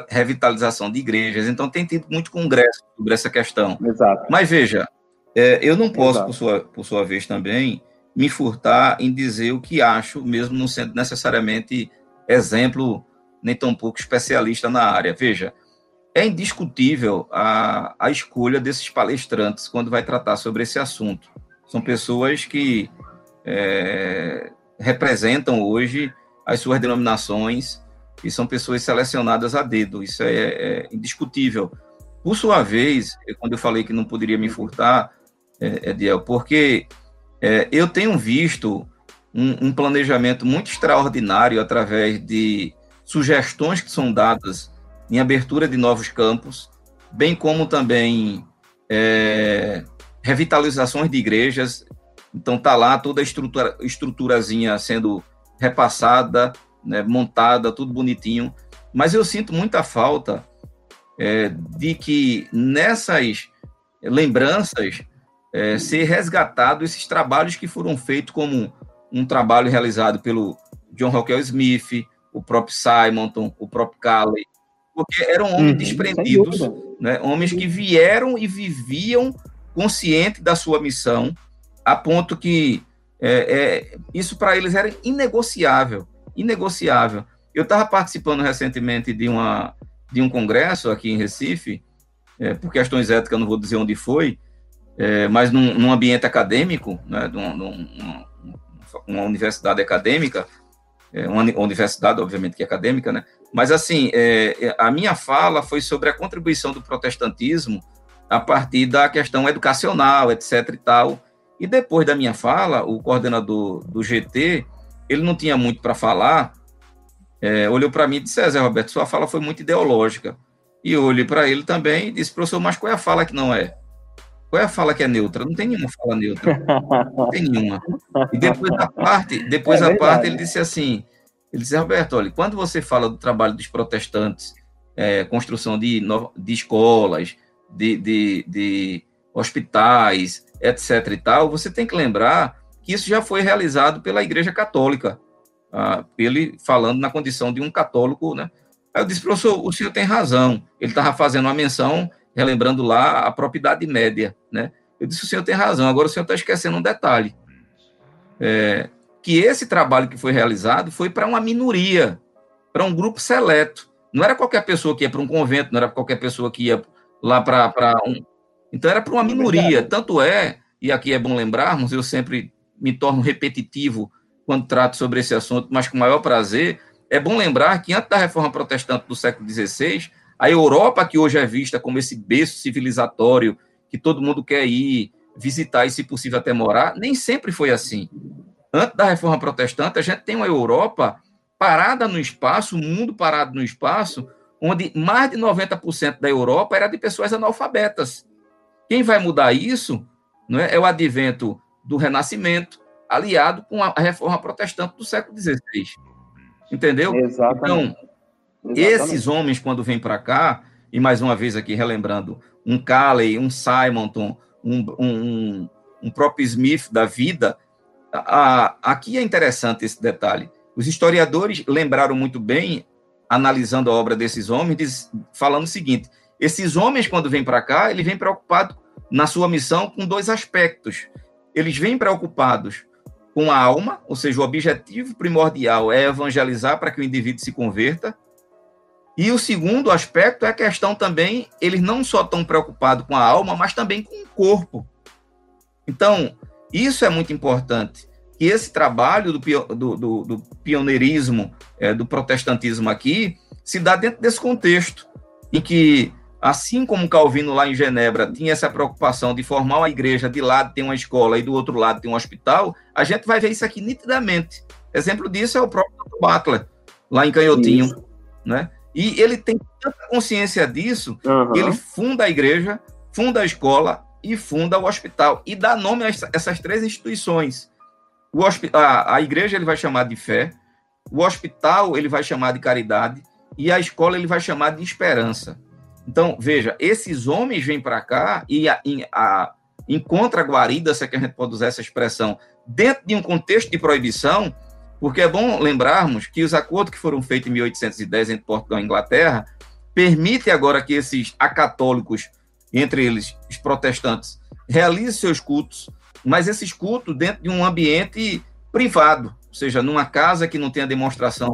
revitalização de igrejas. Então, tem tido muito congresso sobre essa questão. Exato. Mas veja, é, eu não posso, por sua, por sua vez também, me furtar em dizer o que acho, mesmo não sendo necessariamente exemplo nem tão pouco especialista na área. Veja, é indiscutível a, a escolha desses palestrantes quando vai tratar sobre esse assunto. São pessoas que é, representam hoje as suas denominações e são pessoas selecionadas a dedo. Isso é, é indiscutível. Por sua vez, quando eu falei que não poderia me furtar, é, Ediel, porque é, eu tenho visto um, um, planejamento muito extraordinário através de sugestões que são dadas em abertura de novos campos, bem como também é, revitalizações de igrejas. Então tá lá toda a estrutura, estruturazinha sendo repassada, né, montada, tudo bonitinho. Mas eu sinto muita falta é, de que nessas lembranças é, ser resgatado esses trabalhos que foram feitos como um trabalho realizado pelo John Rockwell Smith, o próprio Simonton, o próprio Calley, porque eram homens uhum, desprendidos, né, homens que vieram e viviam consciente da sua missão, a ponto que é, é, isso para eles era inegociável, inegociável. Eu estava participando recentemente de, uma, de um congresso aqui em Recife, é, por questões éticas, não vou dizer onde foi, é, mas num, num, ambiente acadêmico, né, num, num, uma universidade acadêmica, é, uma universidade, obviamente, que é acadêmica, né? Mas, assim, é, é, a minha fala foi sobre a contribuição do protestantismo a partir da questão educacional, etc e tal. E depois da minha fala, o coordenador do GT, ele não tinha muito para falar, é, olhou para mim e disse, Zé Roberto, sua fala foi muito ideológica. E eu olhei para ele também e disse, professor, mas qual é a fala que não é? Qual é a fala que é neutra? Não tem nenhuma fala neutra. Não tem nenhuma. E depois da parte, depois é a parte, ele disse assim, ele disse, Roberto, olha, quando você fala do trabalho dos protestantes, é, construção de, de escolas, de, de, de hospitais, etc e tal, você tem que lembrar que isso já foi realizado pela Igreja Católica, ah, ele falando na condição de um católico, né? Aí eu disse, professor, o senhor tem razão. Ele estava fazendo uma menção relembrando lá a propriedade média, né? Eu disse, o senhor tem razão, agora o senhor está esquecendo um detalhe, é, que esse trabalho que foi realizado foi para uma minoria, para um grupo seleto, não era qualquer pessoa que ia para um convento, não era qualquer pessoa que ia lá para um... Então era para uma minoria, tanto é, e aqui é bom lembrarmos, eu sempre me torno repetitivo quando trato sobre esse assunto, mas com maior prazer, é bom lembrar que antes da reforma protestante do século XVI, a Europa, que hoje é vista como esse berço civilizatório, que todo mundo quer ir visitar e, se possível, até morar, nem sempre foi assim. Antes da reforma protestante, a gente tem uma Europa parada no espaço, o um mundo parado no espaço, onde mais de 90% da Europa era de pessoas analfabetas. Quem vai mudar isso não é, é o advento do Renascimento, aliado com a reforma protestante do século XVI. Entendeu? Exatamente. Então, esses homens, quando vêm para cá, e mais uma vez aqui relembrando, um Calley, um Simonton, um, um, um próprio Smith da vida, a, aqui é interessante esse detalhe. Os historiadores lembraram muito bem, analisando a obra desses homens, diz, falando o seguinte: esses homens, quando vêm para cá, eles vêm preocupados na sua missão com dois aspectos. Eles vêm preocupados com a alma, ou seja, o objetivo primordial é evangelizar para que o indivíduo se converta, e o segundo aspecto é a questão também, eles não só estão preocupados com a alma, mas também com o corpo. Então, isso é muito importante. Que esse trabalho do, do, do, do pioneirismo, é, do protestantismo aqui, se dá dentro desse contexto, em que, assim como Calvino lá em Genebra tinha essa preocupação de formar uma igreja, de lado tem uma escola e do outro lado tem um hospital, a gente vai ver isso aqui nitidamente. Exemplo disso é o próprio Butler, lá em Canhotinho, isso. né? E ele tem tanta consciência disso uhum. que ele funda a igreja, funda a escola e funda o hospital. E dá nome a essas três instituições. O a, a igreja ele vai chamar de fé, o hospital ele vai chamar de caridade e a escola ele vai chamar de esperança. Então, veja, esses homens vêm para cá e a, a, guarida, se é que a gente pode usar essa expressão, dentro de um contexto de proibição, porque é bom lembrarmos que os acordos que foram feitos em 1810 entre Portugal e Inglaterra permitem agora que esses acatólicos, entre eles os protestantes, realizem seus cultos, mas esses cultos dentro de um ambiente privado, ou seja, numa casa que não tenha demonstração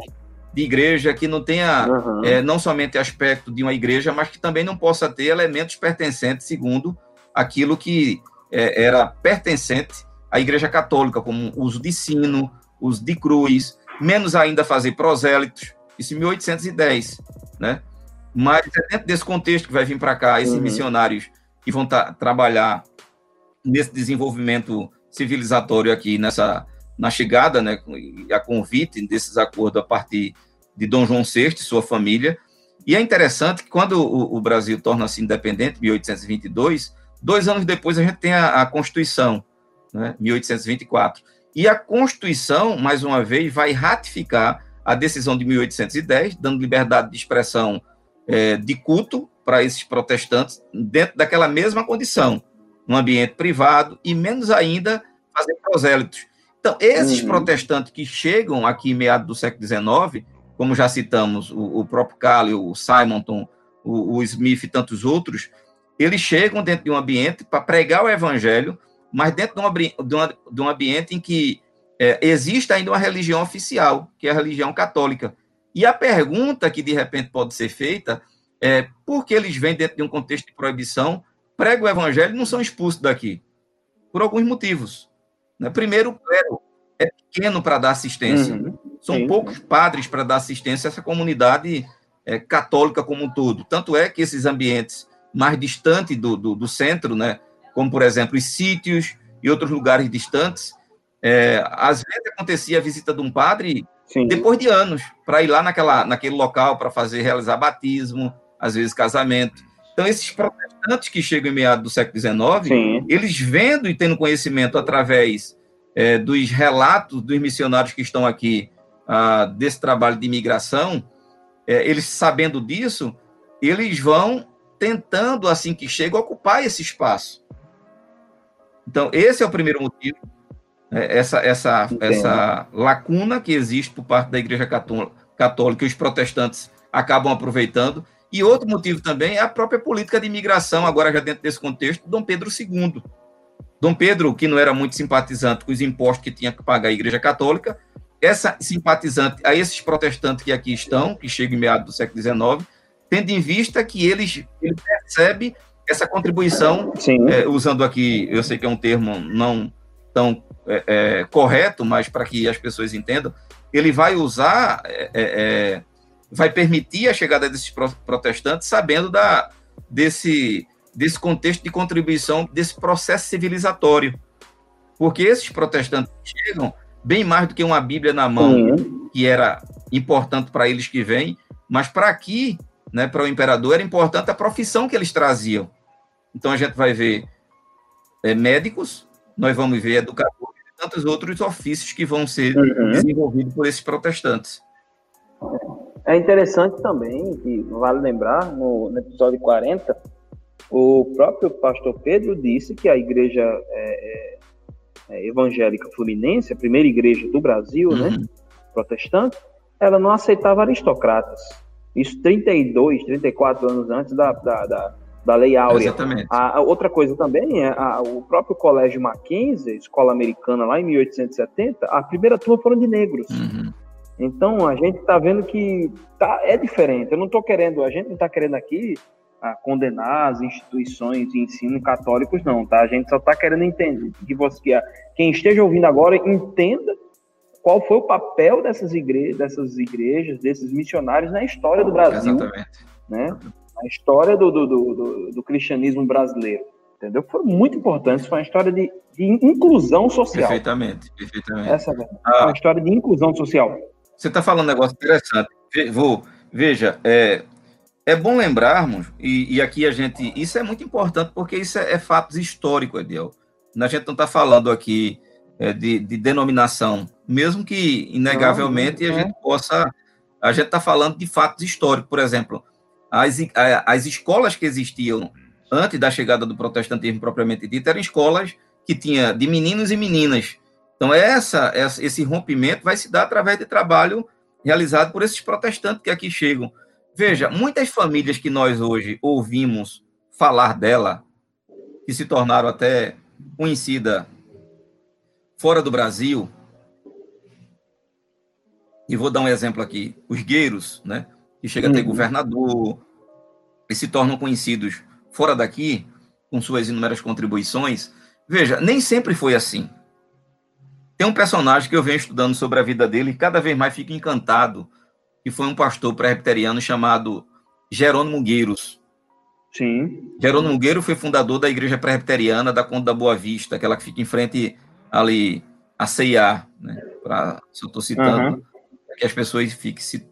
de igreja, que não tenha uhum. é, não somente aspecto de uma igreja, mas que também não possa ter elementos pertencentes segundo aquilo que é, era pertencente à Igreja Católica, como uso de sino, uso de cruz, menos ainda fazer prosélitos, isso em 1810, né? Mas é dentro desse contexto que vai vir para cá esses uhum. missionários que vão trabalhar nesse desenvolvimento civilizatório aqui nessa na chegada, né, a convite desses acordos a partir de Dom João VI e sua família. E é interessante que quando o, o Brasil torna-se independente, em 1822, dois anos depois a gente tem a, a Constituição, né, 1824. E a Constituição, mais uma vez, vai ratificar a decisão de 1810, dando liberdade de expressão é, de culto para esses protestantes, dentro daquela mesma condição, no ambiente privado, e menos ainda fazer prosélitos. Então, esses uhum. protestantes que chegam aqui em meados do século XIX, como já citamos, o, o próprio Cali, o Simonton, o, o, Smith e tantos outros, eles chegam dentro de um ambiente para pregar o evangelho, mas dentro de, uma, de, uma, de um ambiente em que é, existe ainda uma religião oficial, que é a religião católica. E a pergunta que de repente pode ser feita é por que eles vêm dentro de um contexto de proibição, pregam o evangelho e não são expulsos daqui? Por alguns motivos. Né? Primeiro, o clero é pequeno para dar assistência. Uhum. São Sim. poucos padres para dar assistência a essa comunidade é, católica como um todo. Tanto é que esses ambientes mais distantes do, do, do centro, né, como, por exemplo, os sítios e outros lugares distantes, é, às vezes acontecia a visita de um padre Sim. depois de anos, para ir lá naquela, naquele local para fazer, realizar batismo, às vezes casamento. Então, esses protestantes que chegam em meados do século XIX, Sim. eles vendo e tendo conhecimento através é, dos relatos dos missionários que estão aqui, ah, desse trabalho de imigração, é, eles sabendo disso, eles vão tentando, assim que chegam, ocupar esse espaço. Então, esse é o primeiro motivo, é, essa, essa, essa lacuna que existe por parte da Igreja Católica, que os protestantes acabam aproveitando, e outro motivo também é a própria política de imigração, agora já dentro desse contexto, Dom Pedro II. Dom Pedro, que não era muito simpatizante com os impostos que tinha que pagar a Igreja Católica, essa simpatizante a esses protestantes que aqui estão, que chegam em meados do século XIX, tendo em vista que eles, ele percebe essa contribuição, é, usando aqui, eu sei que é um termo não tão é, é, correto, mas para que as pessoas entendam, ele vai usar é, é, é, vai permitir a chegada desses protestantes sabendo da, desse, desse contexto de contribuição, desse processo civilizatório. Porque esses protestantes chegam bem mais do que uma Bíblia na mão, uhum. que era importante para eles que vêm, mas para aqui, né, para o imperador, era importante a profissão que eles traziam. Então a gente vai ver é, médicos, nós vamos ver educadores e tantos outros ofícios que vão ser uhum. desenvolvidos por esses protestantes. É interessante também, que vale lembrar, no, no episódio 40, o próprio pastor Pedro disse que a igreja é, é, é evangélica fluminense, a primeira igreja do Brasil, né, uhum. né, protestante, ela não aceitava aristocratas. Isso 32, 34 anos antes da, da, da, da Lei Áurea. Exatamente. A, a outra coisa também é a, o próprio Colégio Mackenzie, escola americana lá em 1870, a primeira turma foram de negros. Uhum. Então a gente está vendo que tá, é diferente. Eu não estou querendo, a gente não está querendo aqui a ah, condenar as instituições de ensino católicos, não, tá? A gente só está querendo entender que você, que quem esteja ouvindo agora entenda qual foi o papel dessas igrejas, dessas igrejas, desses missionários na história do Brasil, Exatamente. né? Na história do, do, do, do cristianismo brasileiro, entendeu? Foram muito importantes, foi uma história de, de inclusão social. Perfeitamente, perfeitamente. Essa é ah, uma história de inclusão social. Você está falando um negócio interessante. Vou, veja, é, é bom lembrarmos, e, e, aqui a gente. Isso é muito importante, porque isso é, é fatos históricos, Ediel. A gente não está falando aqui é, de, de, denominação, mesmo que, inegavelmente, não, a gente possa. A gente está falando de fatos históricos. Por exemplo, as, as escolas que existiam antes da chegada do protestantismo propriamente dito eram escolas que tinha de meninos e meninas. Então essa, essa esse rompimento vai se dar através de trabalho realizado por esses protestantes que aqui chegam. Veja, muitas famílias que nós hoje ouvimos falar dela, que se tornaram até conhecida fora do Brasil, e vou dar um exemplo aqui, os gueiros, né, que chega a ter uhum. governador, e se tornam conhecidos fora daqui, com suas inúmeras contribuições. Veja, nem sempre foi assim. Tem um personagem que eu venho estudando sobre a vida dele e cada vez mais fico encantado, que foi um pastor presbiteriano chamado Jerônimo Gueiros. Sim. Jerônimo Gueiro foi fundador da Igreja Presbiteriana da Conta da Boa Vista, aquela que fica em frente ali a CIA, né? Pra, se eu estou citando, uhum. que as pessoas fiquem se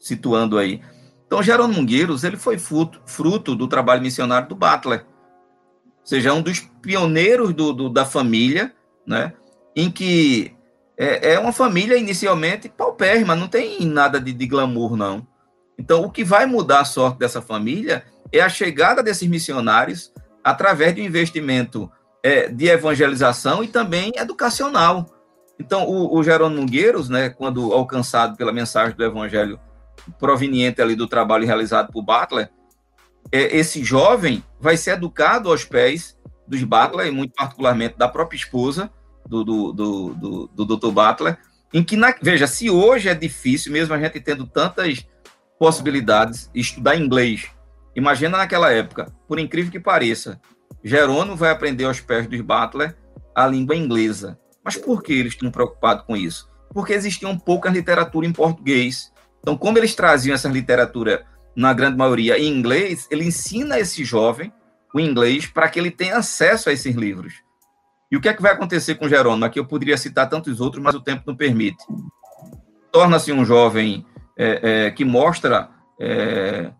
situando aí. Então, Jerônimo Gueiros, ele foi fruto, fruto do trabalho missionário do Butler, ou seja, é um dos pioneiros do, do, da família, né? Em que é, é uma família inicialmente paupérrima, não tem nada de, de glamour, não. Então, o que vai mudar a sorte dessa família é a chegada desses missionários através do investimento é, de evangelização e também educacional. Então, o, o Jerônimo Nogueiros, né, quando alcançado pela mensagem do evangelho proveniente ali do trabalho realizado por Butler, é, esse jovem vai ser educado aos pés dos Butler, e muito particularmente da própria esposa do, do, do, do, do Dr. Butler, em que, na, veja, se hoje é difícil, mesmo a gente tendo tantas possibilidades, estudar inglês, imagina naquela época, por incrível que pareça, Jerônimo vai aprender aos pés dos Butler a língua inglesa. Mas por que eles estão preocupados com isso? Porque existia pouca literatura em português. Então, como eles traziam essa literatura, na grande maioria, em inglês, ele ensina esse jovem o inglês para que ele tenha acesso a esses livros. E o que é que vai acontecer com Jerônimo? Aqui eu poderia citar tantos outros, mas o tempo não permite. Torna-se um jovem é, é, que mostra é,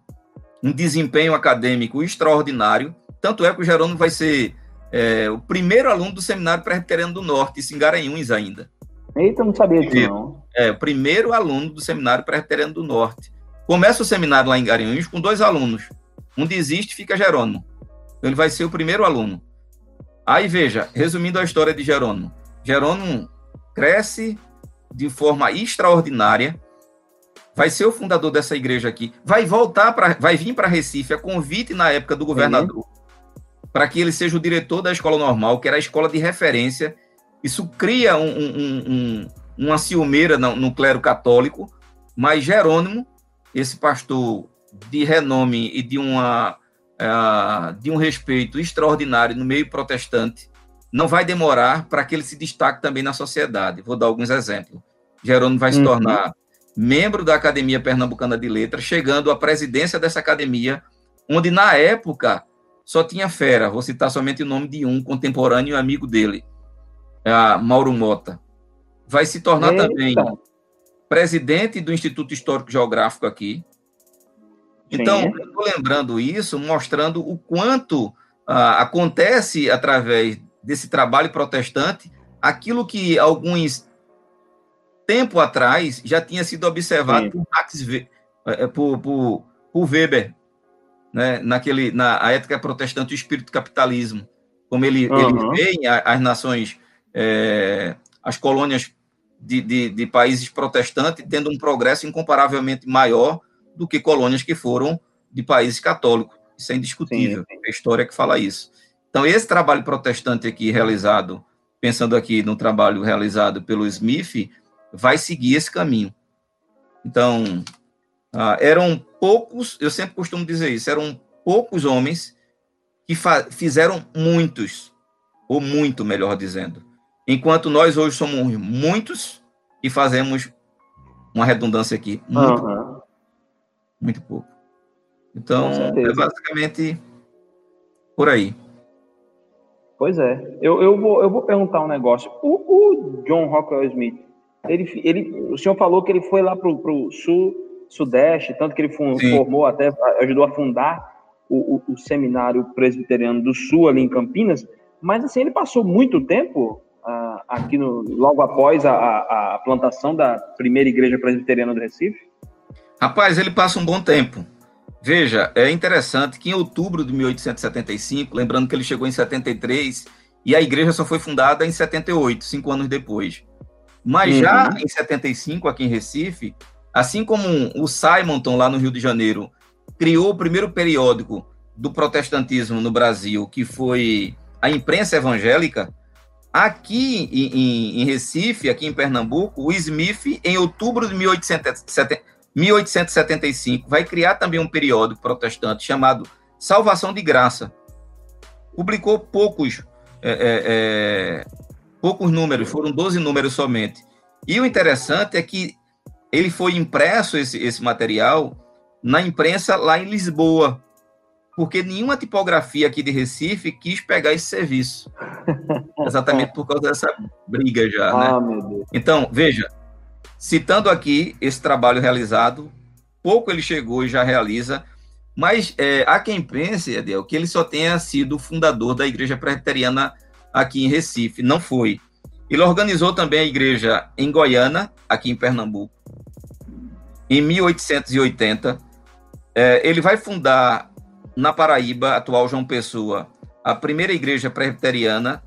um desempenho acadêmico extraordinário, tanto é que o Jerônimo vai ser é, o primeiro aluno do Seminário Presbiteriano do Norte, em Garanhuns ainda. Eita, não sabia disso, não. É, o primeiro aluno do Seminário Presbiteriano do Norte. Começa o seminário lá em Garanhuns com dois alunos. Um desiste fica Jerônimo. Então ele vai ser o primeiro aluno. Aí veja, resumindo a história de Jerônimo. Jerônimo cresce de forma extraordinária, vai ser o fundador dessa igreja aqui, vai voltar para, vai vir para Recife a convite na época do governador. Uhum para que ele seja o diretor da escola normal, que era a escola de referência. Isso cria um, um, um, uma ciumeira no, no clero católico, mas Jerônimo, esse pastor de renome e de, uma, uh, de um respeito extraordinário no meio protestante, não vai demorar para que ele se destaque também na sociedade. Vou dar alguns exemplos. Jerônimo vai uhum. se tornar membro da Academia Pernambucana de Letras, chegando à presidência dessa academia, onde na época só tinha fera. Vou citar somente o nome de um contemporâneo amigo dele, a Mauro Mota. Vai se tornar Eita. também presidente do Instituto Histórico Geográfico aqui. Então, Sim. eu estou lembrando isso, mostrando o quanto ah, acontece através desse trabalho protestante aquilo que alguns tempo atrás já tinha sido observado por, Max, eh, por, por, por Weber né, naquele, na a ética protestante e o espírito capitalismo, como ele, uhum. ele vê as nações, é, as colônias de, de, de, países protestantes tendo um progresso incomparavelmente maior do que colônias que foram de países católicos. Isso é indiscutível, sim, sim. a história que fala isso. Então, esse trabalho protestante aqui realizado, pensando aqui no trabalho realizado pelo Smith, vai seguir esse caminho. Então, ah, eram poucos, eu sempre costumo dizer isso, eram poucos homens que fizeram muitos, ou muito, melhor dizendo. Enquanto nós hoje somos muitos e fazemos uma redundância aqui, muito, uhum. Muito pouco. Então, é basicamente por aí. Pois é. Eu, eu, vou, eu vou perguntar um negócio. O, o John Rockwell Smith, ele, ele, o senhor falou que ele foi lá para o sul Sudeste, tanto que ele formou até, ajudou a fundar o, o, o, Seminário Presbiteriano do Sul ali em Campinas, mas assim, ele passou muito tempo uh, aqui no, logo após a, a, a, plantação da primeira igreja presbiteriana do Recife? Rapaz, ele passa um bom tempo. Veja, é interessante que em outubro de 1875, lembrando que ele chegou em 73 e a igreja só foi fundada em 78, cinco anos depois. Mas uhum. já em 75, aqui em Recife, assim como o Simonton, lá no Rio de Janeiro, criou o primeiro periódico do protestantismo no Brasil, que foi a imprensa evangélica, aqui em, em, em Recife, aqui em Pernambuco, o Smith, em outubro de 1870, 1875, vai criar também um periódico protestante chamado Salvação de Graça. Publicou poucos, é, é, é, poucos números, foram 12 números somente. E o interessante é que ele foi impresso, esse, esse material, na imprensa lá em Lisboa, porque nenhuma tipografia aqui de Recife quis pegar esse serviço. Exatamente por causa dessa briga já, né? Ah, então, veja, Citando aqui esse trabalho realizado, pouco ele chegou e já realiza, mas é, há quem pense, Edel, que ele só tenha sido fundador da Igreja Presbiteriana aqui em Recife. Não foi. Ele organizou também a igreja em Goiânia, aqui em Pernambuco, em 1880. É, ele vai fundar na Paraíba, atual João Pessoa, a primeira igreja presbiteriana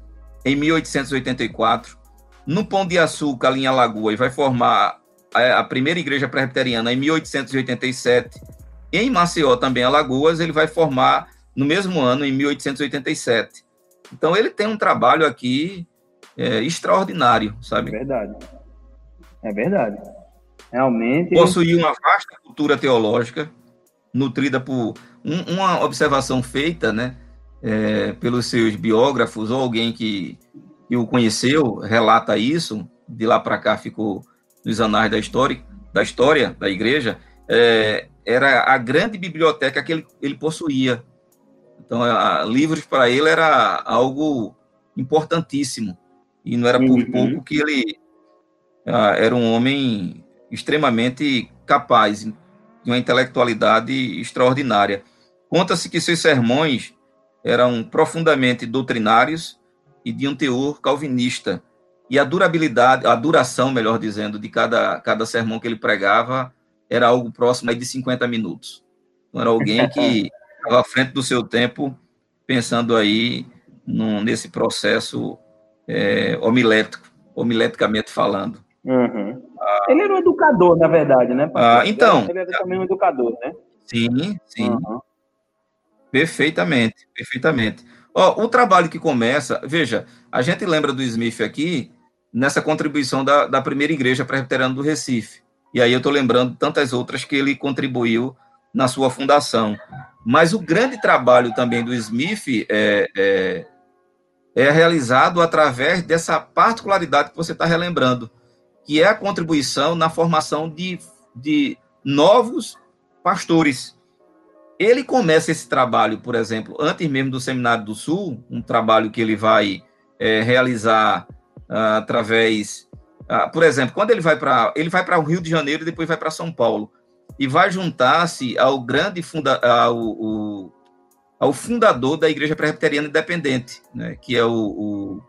em 1884 no Pão de Açúcar, ali em Alagoas, e vai formar a, a primeira igreja presbiteriana em 1887. Em Maceió, também Alagoas, ele vai formar no mesmo ano, em 1887. Então, ele tem um trabalho aqui é, extraordinário, sabe? É verdade. É verdade. Realmente. Possuía uma vasta cultura teológica, nutrida por um, uma observação feita, né, é, pelos seus biógrafos ou alguém que que o conheceu relata isso, de lá para cá ficou nos anais da história, da história da igreja, é, era a grande biblioteca que ele, ele possuía. Então, a, livros para ele era algo importantíssimo. E não era por uhum. pouco que ele a, era um homem extremamente capaz, de uma intelectualidade extraordinária. Conta-se que seus sermões eram profundamente doutrinários e de um teor calvinista. E a durabilidade, a duração, melhor dizendo, de cada, cada sermão que ele pregava era algo próximo aí de 50 minutos. Então, era alguém que estava à frente do seu tempo, pensando aí num, nesse processo é, homilético, homileticamente falando. Uhum. Ah, ele era um educador, na verdade, né? Ah, então. Ele era também um educador, né? Sim, sim. Uhum. Perfeitamente, perfeitamente. Ó, o trabalho que começa, veja, a gente lembra do Smith aqui nessa contribuição da, da primeira igreja presbiteriana do Recife. E aí eu estou lembrando tantas outras que ele contribuiu na sua fundação. Mas o grande trabalho também do Smith é, é, é realizado através dessa particularidade que você está relembrando, que é a contribuição na formação de, de novos pastores. Ele começa esse trabalho, por exemplo, antes mesmo do Seminário do Sul, um trabalho que ele vai é, realizar uh, através, uh, por exemplo, quando ele vai para ele vai para o Rio de Janeiro e depois vai para São Paulo. E vai juntar-se ao grande funda, ao, o, ao fundador da Igreja Presbiteriana Independente, né, que é o, o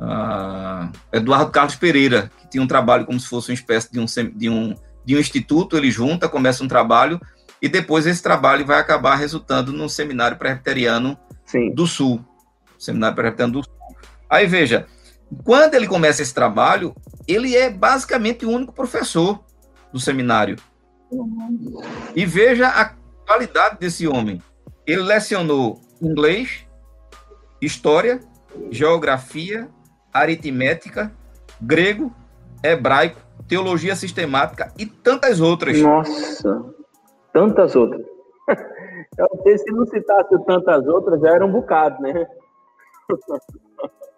uh, Eduardo Carlos Pereira, que tinha um trabalho como se fosse uma espécie de um, de um, de um instituto, ele junta, começa um trabalho e depois esse trabalho vai acabar resultando no Seminário Presbiteriano do Sul. Seminário Presbiteriano do Sul. Aí veja, quando ele começa esse trabalho, ele é basicamente o único professor do seminário. E veja a qualidade desse homem. Ele lecionou inglês, história, geografia, aritmética, grego, hebraico, teologia sistemática e tantas outras. Nossa! Tantas outras. Eu sei se não citasse tantas outras, já era um bocado, né?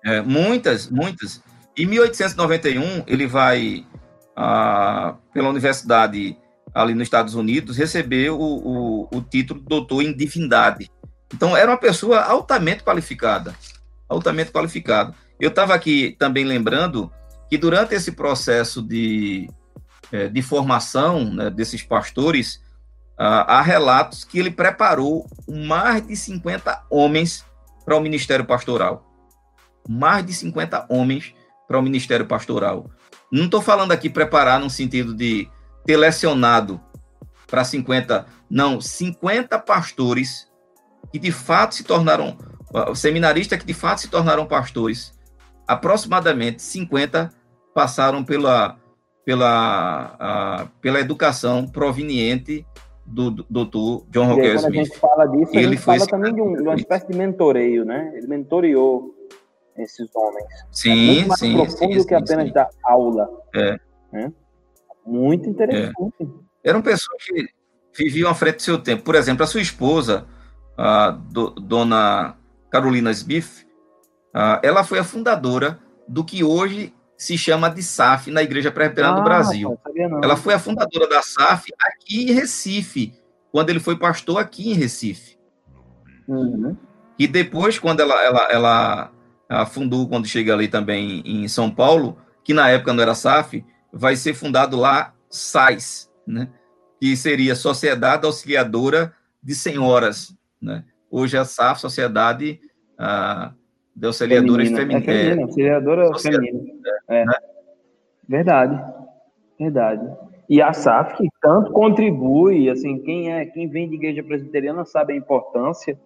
É, muitas, muitas. Em 1891, ele vai ah, pela universidade ali nos Estados Unidos receber o, o, o título de doutor em divindade. Então, era uma pessoa altamente qualificada. Altamente qualificada. Eu estava aqui também lembrando que durante esse processo de, é, de formação né, desses pastores, há relatos que ele preparou mais de 50 homens para o ministério pastoral. Mais de 50 homens para o ministério pastoral. Não estou falando aqui preparar no sentido de ter lecionado para 50, não, 50 pastores que de fato se tornaram, seminaristas que de fato se tornaram pastores, aproximadamente 50 passaram pela, pela, a, pela educação proveniente do, doutor John Rocker Smith. Quando a gente fala disso, ele a gente fala também de, um, de, uma espécie de mentoreio, né? Ele mentoreou esses homens. Sim, é muito mais sim. profundo sim, que apenas sim. dar aula. É. Né? Muito interessante. É. Eram pessoas que viviam à frente do seu tempo. Por exemplo, a sua esposa, a do, dona Carolina Smith, a, ela foi a fundadora do que hoje se chama de SAF na Igreja Presbiteriana ah, do Brasil. Ela foi a fundadora da SAF aqui em Recife, quando ele foi pastor aqui em Recife. Uhum. E depois, quando ela, ela, ela, ela fundou, quando chega ali também em São Paulo, que na época não era SAF, vai ser fundado lá SAIS, né? que seria Sociedade Auxiliadora de Senhoras. Né? Hoje é a SAF, Sociedade ah, de Auxiliadoras Femininas. É feminina, auxiliadora feminina. É. Né? Verdade, verdade. E a SAF que tanto contribui, assim, quem é, quem vem de igreja presbiteriana sabe a importância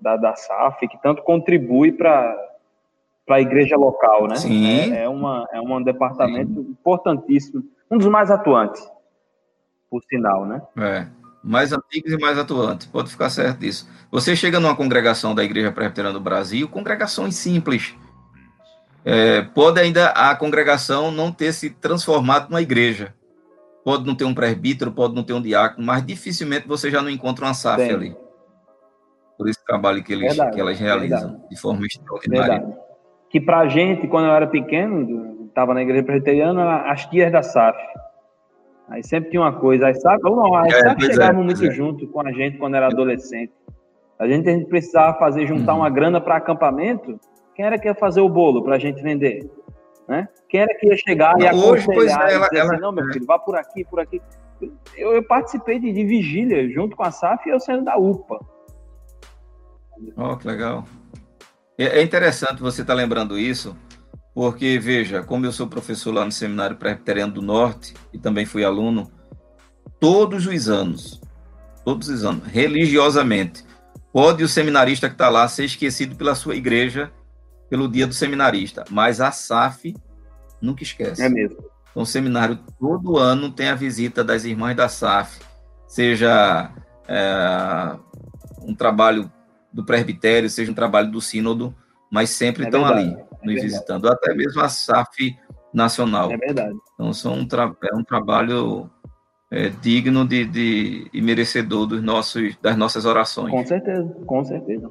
da, da SAF, que tanto contribui para a igreja local, né? Sim. É, é, uma, é um departamento Sim. importantíssimo, um dos mais atuantes, por sinal, né? É, mais antigos e mais atuantes, pode ficar certo disso. Você chega numa congregação da Igreja Presbiteriana do Brasil, congregações simples, é, pode ainda a congregação não ter se transformado numa igreja, pode não ter um presbítero, pode não ter um diácono, mas dificilmente você já não encontra uma SAF Bem. ali. Por esse trabalho que, eles, verdade, que elas realizam verdade. de forma extraordinária. Verdade que para a gente, quando eu era pequeno, estava na igreja presbiteriana, as tias da SAF. Aí sempre tinha uma coisa, as SAF, ou não, as é, SAF chegavam é, muito é. junto com a gente quando era adolescente. A gente, a gente precisava fazer, juntar uhum. uma grana para acampamento, quem era que ia fazer o bolo para a gente vender? Né? Quem era que ia chegar e Hoje, pois é, ela, assim, ela... não, meu filho, vá por aqui, por aqui. Eu, eu participei de, de, vigília junto com a SAF e eu saindo da UPA. Oh, que legal. É, é interessante você estar tá lembrando isso, porque, veja, como eu sou professor lá no Seminário Presbiteriano do Norte e também fui aluno, todos os anos, todos os anos, religiosamente, pode o seminarista que está lá ser esquecido pela sua igreja pelo dia do seminarista, mas a SAF nunca esquece. É mesmo. Então, o seminário todo ano tem a visita das irmãs da SAF, seja é, um trabalho do presbitério, seja um trabalho do sínodo, mas sempre é estão verdade, ali, é nos visitando, até mesmo a SAF nacional. É verdade. Então, são um é um trabalho é, digno de, de, e merecedor dos nossos, das nossas orações. Com certeza, com certeza.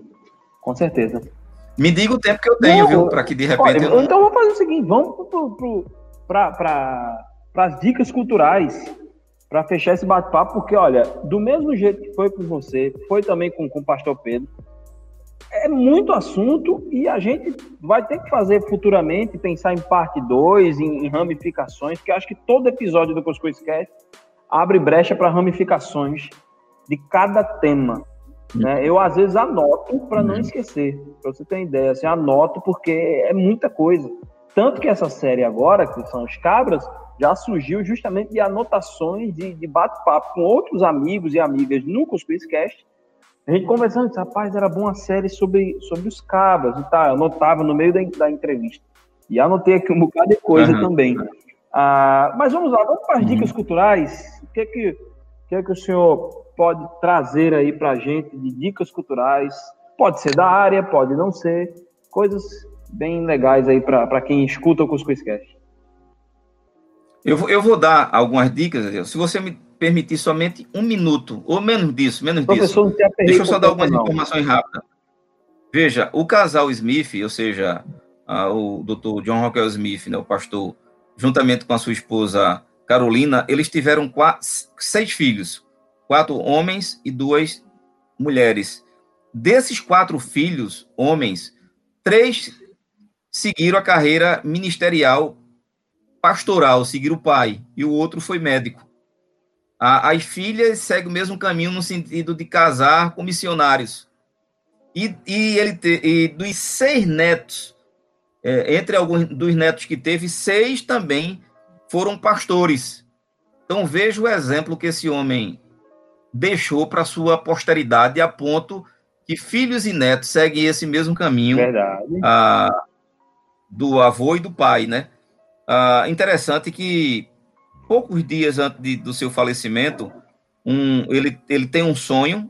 Com certeza. Me diga o tempo que eu tenho, não, viu? Para que de repente. Olha, eu... Então vamos fazer o seguinte: vamos para as dicas culturais para fechar esse bate-papo, porque, olha, do mesmo jeito que foi com você, foi também com, com o pastor Pedro, é muito assunto e a gente vai ter que fazer futuramente, pensar em parte 2, em, em, ramificações, porque acho que todo episódio do Coscois Cast abre brecha para ramificações de cada tema. Né? Eu, às vezes, anoto para não uhum. esquecer, para você ter ideia. Assim, anoto porque é muita coisa. Tanto que essa série agora, que são os Cabras, já surgiu justamente de anotações de, de bate-papo com outros amigos e amigas no Coscois Cast, a gente conversando, disse, rapaz, era bom a série sobre, sobre os cabras e tal. Eu anotava no meio da, da entrevista. E anotei aqui um bocado de coisa uhum. também. Ah, mas vamos lá, vamos para as uhum. dicas culturais. O que é que, o que, é que o senhor pode trazer aí para a gente de dicas culturais? Pode ser da área, pode não ser. Coisas bem legais aí para quem escuta o Cuscuz Cast. Eu, eu vou dar algumas dicas, se você me permitir somente um minuto, ou menos disso, menos Professor, disso. Deixa eu só dar algumas não. informações rápidas. Veja, o casal Smith, ou seja, o doutor John Rockwell Smith, né, o pastor, juntamente com a sua esposa Carolina, eles tiveram quatro, seis filhos, quatro homens e duas mulheres. Desses quatro filhos, homens, três seguiram a carreira ministerial pastoral, seguiram o pai, e o outro foi médico. As filhas seguem o mesmo caminho no sentido de casar com missionários. E, e ele te, e dos seis netos, é, entre alguns dos netos que teve, seis também foram pastores. Então veja o exemplo que esse homem deixou para sua posteridade a ponto que filhos e netos seguem esse mesmo caminho ah, do avô e do pai, né? Ah, interessante que poucos dias antes de, do seu falecimento, um, ele, ele tem um sonho,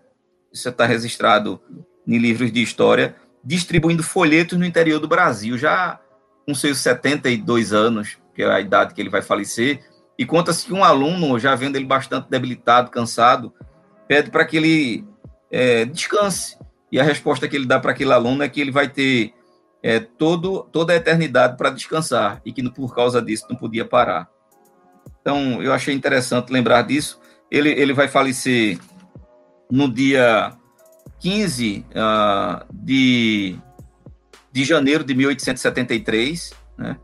isso está registrado em livros de história, distribuindo folhetos no interior do Brasil, já com seus 72 anos, que é a idade que ele vai falecer, e conta-se que um aluno, já vendo ele bastante debilitado, cansado, pede para que ele é, descanse. E a resposta que ele dá para aquele aluno é que ele vai ter é, todo, toda a eternidade para descansar e que por causa disso não podia parar. Então, eu achei interessante lembrar disso. Ele, ele vai falecer no dia 15 uh, ah, de, de janeiro de 1873, né,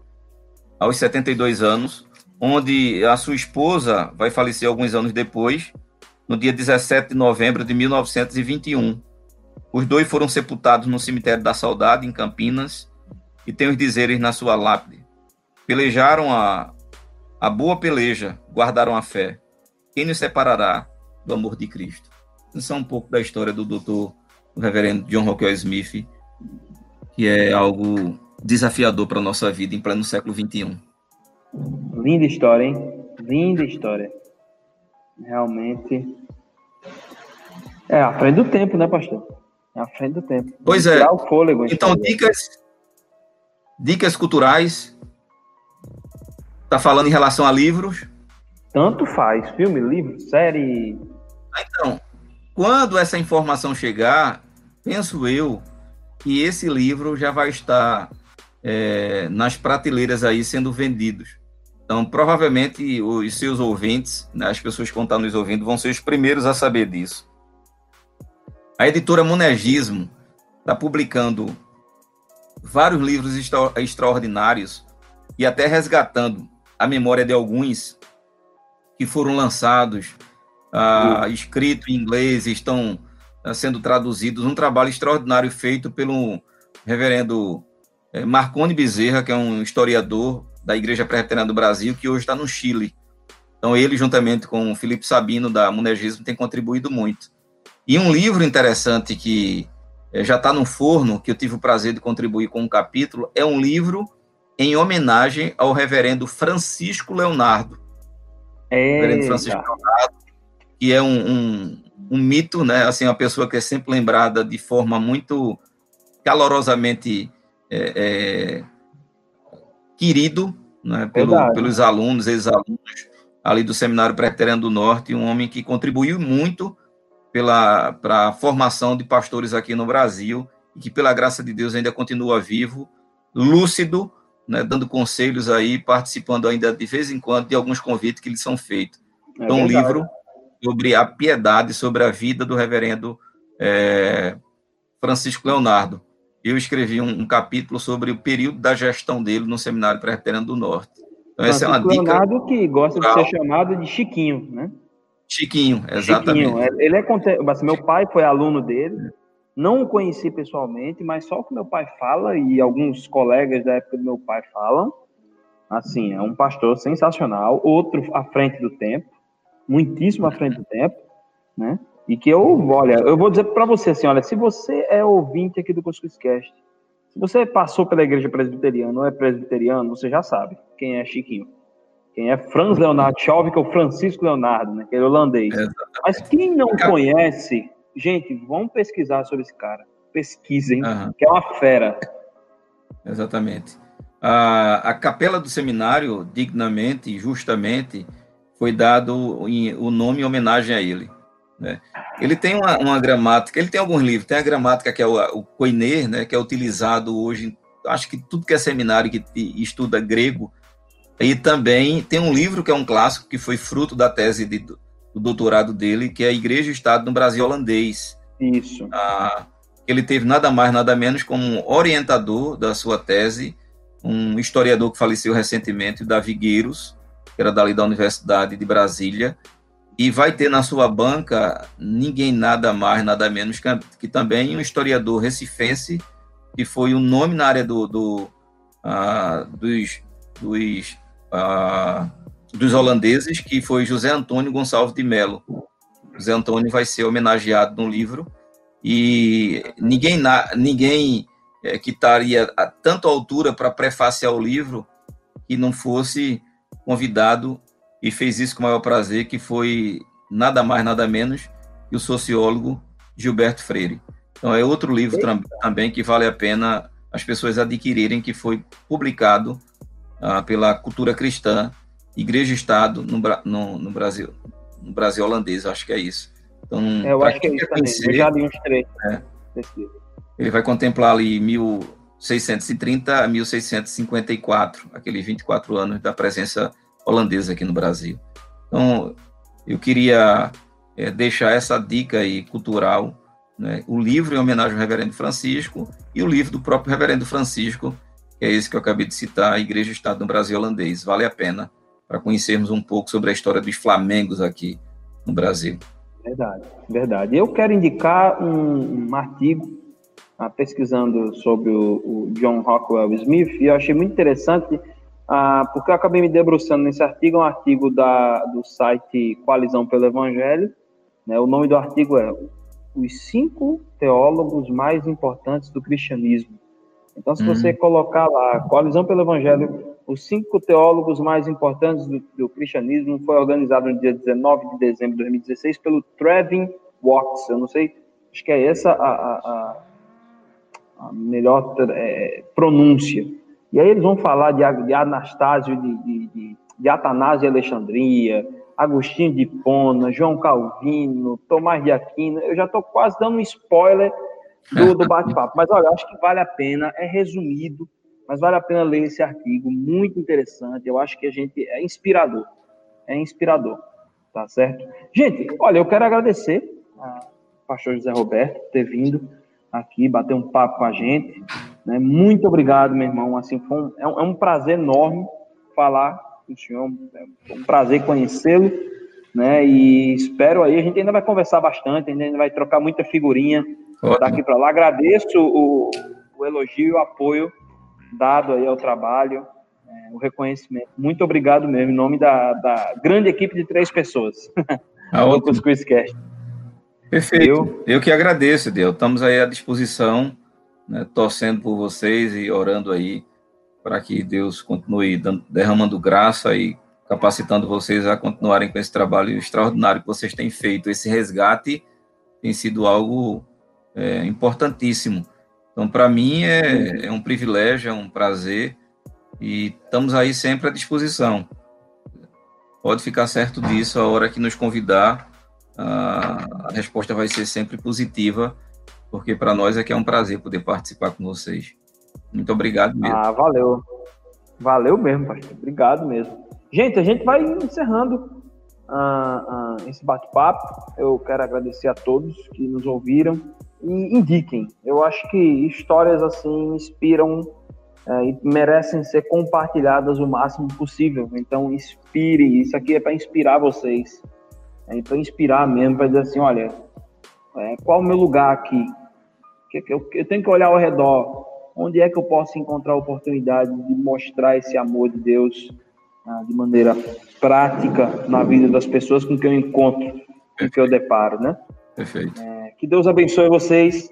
aos 72 anos, onde a sua esposa vai falecer alguns anos depois, no dia 17 de novembro de 1921. Os dois foram sepultados no cemitério da Saudade, em Campinas, e tem os dizeres na sua lápide. Pelejaram a, a boa peleja, guardaram a fé. Quem nos separará do amor de Cristo? Isso é um pouco da história do doutor, reverendo John Rockwell Smith, que é algo desafiador para a nossa vida em pleno século XXI. Linda história, hein? Linda história. Realmente. É à frente do tempo, né, pastor? É à frente do tempo. Pois é. Fôlego, então, dicas, dicas culturais. Tá falando em relação a livros? Tanto faz. Filme, livro, série. Então, quando essa informação chegar, penso eu que esse livro já vai estar é, nas prateleiras aí sendo vendidos. Então, provavelmente, os seus ouvintes, né, as pessoas que vão estar nos ouvindo, vão ser os primeiros a saber disso. A editora Monegismo está publicando vários livros extra extraordinários e até resgatando a memória de alguns que foram lançados, uh, escritos em inglês, estão uh, sendo traduzidos. Um trabalho extraordinário feito pelo reverendo uh, Marconi Bezerra, que é um historiador da Igreja Presbiteriana do Brasil, que hoje está no Chile. Então, ele, juntamente com o Felipe Sabino, da Monegismo, tem contribuído muito. E um livro interessante que eh, já está no forno, que eu tive o prazer de contribuir com um capítulo, é um livro em homenagem ao reverendo Francisco Leonardo. Eita. Reverendo Francisco Leonardo, que é um, um, um, mito, né? Assim, uma pessoa que é sempre lembrada de forma muito calorosamente é, é, querido né, pelo, pelos alunos, ex-alunos ali do Seminário Preteriano do Norte, um homem que contribuiu muito pela para a formação de pastores aqui no Brasil e que, pela graça de Deus, ainda continua vivo, lúcido, né, dando conselhos aí, participando ainda de vez em quando de alguns convites que lhe são feitos. É então, um livro sobre a piedade, sobre a vida do reverendo é, Francisco Leonardo eu escrevi um, um, capítulo sobre o período da gestão dele no Seminário Presbiteriano do Norte. Então, essa é uma dica. Que gosta de ser chamado de Chiquinho, né? Chiquinho, exatamente. Chiquinho. É, ele é assim, meu pai foi aluno dele, não o conheci pessoalmente, mas só o que meu pai fala e alguns colegas da época do meu pai falam. Assim, é um pastor sensacional, outro à frente do tempo, muitíssimo à frente do tempo, né? E que eu, olha, eu vou dizer para você assim, olha, se você é ouvinte aqui do Cuscuzcast, se você passou pela igreja presbiteriana ou é presbiteriano, você já sabe quem é Chiquinho. Quem é Franz Leonardo Chauve, que é o Francisco Leonardo, né, que é holandês. É Mas quem não conhece, gente, vamos pesquisar sobre esse cara. Pesquisem, uhum. que é uma fera. Exatamente. A, a capela do seminário, dignamente e justamente, foi dado o nome em homenagem a ele. Né? Ele tem uma, uma, gramática, ele tem alguns livros, tem a gramática que é o, o Koiner, né, que é utilizado hoje, acho que tudo que é seminário que estuda grego, e também tem um livro que é um clássico, que foi fruto da tese de, do doutorado dele, que é a Igreja e o Estado no Brasil Holandês. Isso. Ah, ele teve nada mais, nada menos como orientador da sua tese, um historiador que faleceu recentemente, Davi Gueiros, que era dali da Universidade de Brasília, e vai ter na sua banca ninguém nada mais, nada menos que, que também um historiador recifense, que foi o um nome na área do, do uh, dos, dos, uh, dos holandeses, que foi José Antônio Gonçalves de Melo. Zé Antônio vai ser homenageado no livro e ninguém, ninguém é, que estaria a tanto altura para prefaciar o livro que não fosse convidado e fez isso com o maior prazer, que foi nada mais, nada menos que o sociólogo Gilberto Freire. Então é outro livro também que vale a pena as pessoas adquirirem, que foi publicado ah, pela Cultura Cristã, Igreja e Estado no, no, no, Brasil, no Brasil holandês, acho que é isso. Então, é, eu acho que é isso conhecer, também. Eu já li uns três. É, ele vai contemplar ali 1630 a 1654, aqueles 24 anos da presença holandesa aqui no Brasil. Então, eu queria é, deixar essa dica aí cultural, né? o livro em homenagem ao Reverendo Francisco e o livro do próprio Reverendo Francisco, que é esse que eu acabei de citar, a Igreja Estado no Brasil Holandês. Vale a pena para conhecermos um pouco sobre a história dos Flamengos aqui no Brasil. Verdade, verdade. Eu quero indicar um, um artigo ah, pesquisando sobre o, o, John Rockwell Smith e eu achei muito interessante ah, porque eu acabei me debruçando nesse artigo, é um artigo da, do site Coalizão pelo Evangelho. Né, o nome do artigo é Os Cinco Teólogos Mais Importantes do Cristianismo. Então, se uhum. você colocar lá, Coalizão pelo Evangelho, os cinco teólogos mais importantes do, do, cristianismo, foi organizado no dia 19 de dezembro de 2016 pelo Trevin Watts. Eu não sei, acho que é essa a, a, a melhor é, pronúncia. E aí eles vão falar de, de Anastásio de, de, de, de Atanásio de Alexandria, Agostinho de Pona, João Calvino, Tomás de Aquino. Eu já estou quase dando um spoiler do, do bate-papo. Mas olha, acho que vale a pena, é resumido, mas vale a pena ler esse artigo, muito interessante. Eu acho que a gente é inspirador. É inspirador, tá certo? Gente, olha, eu quero agradecer ao pastor José Roberto por ter vindo aqui bater um papo com a gente. Né? Muito obrigado, meu irmão. Assim, um, é, um, é um prazer enorme falar com o senhor. É um prazer conhecê-lo. Né? E espero aí, a gente ainda vai conversar bastante, ainda vai trocar muita figurinha Ótimo. daqui para lá. Agradeço o, o elogio e o apoio dado aí ao trabalho, é, o reconhecimento. Muito obrigado mesmo, em nome da, da grande equipe de três pessoas. A ah, Quizcast. Perfeito. Eu, eu que agradeço, Deus. Estamos aí à disposição, né, torcendo por vocês e orando aí para que Deus continue dando, derramando graça e capacitando vocês a continuarem com esse trabalho extraordinário que vocês têm feito. Esse resgate tem sido algo é, importantíssimo. Então, para mim, é, é um privilégio, é um prazer e estamos aí sempre à disposição. Pode ficar certo disso, a hora que nos convidar, a resposta vai ser sempre positiva, porque para nós é que é um prazer poder participar com vocês. Muito obrigado mesmo. Ah, valeu. Valeu mesmo, pastor. Obrigado mesmo. Gente, a gente vai encerrando uh, uh, esse bate-papo. Eu quero agradecer a todos que nos ouviram e indiquem. Eu acho que histórias assim inspiram uh, e merecem ser compartilhadas o máximo possível. Então, inspire. Isso aqui é para inspirar vocês é, para inspirar mesmo, para dizer assim, olha, é, qual o meu lugar aqui? Eu, eu tenho que olhar ao redor. Onde é que eu posso encontrar a oportunidade de mostrar esse amor de Deus ah, de maneira prática na vida das pessoas com que eu encontro, com que eu deparo, né? Perfeito. É, que Deus abençoe vocês.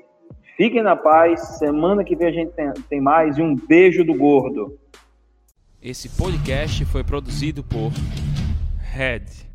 Fiquem na paz. Semana que vem a gente tem, tem mais. E um beijo do gordo. Esse podcast foi produzido por Red.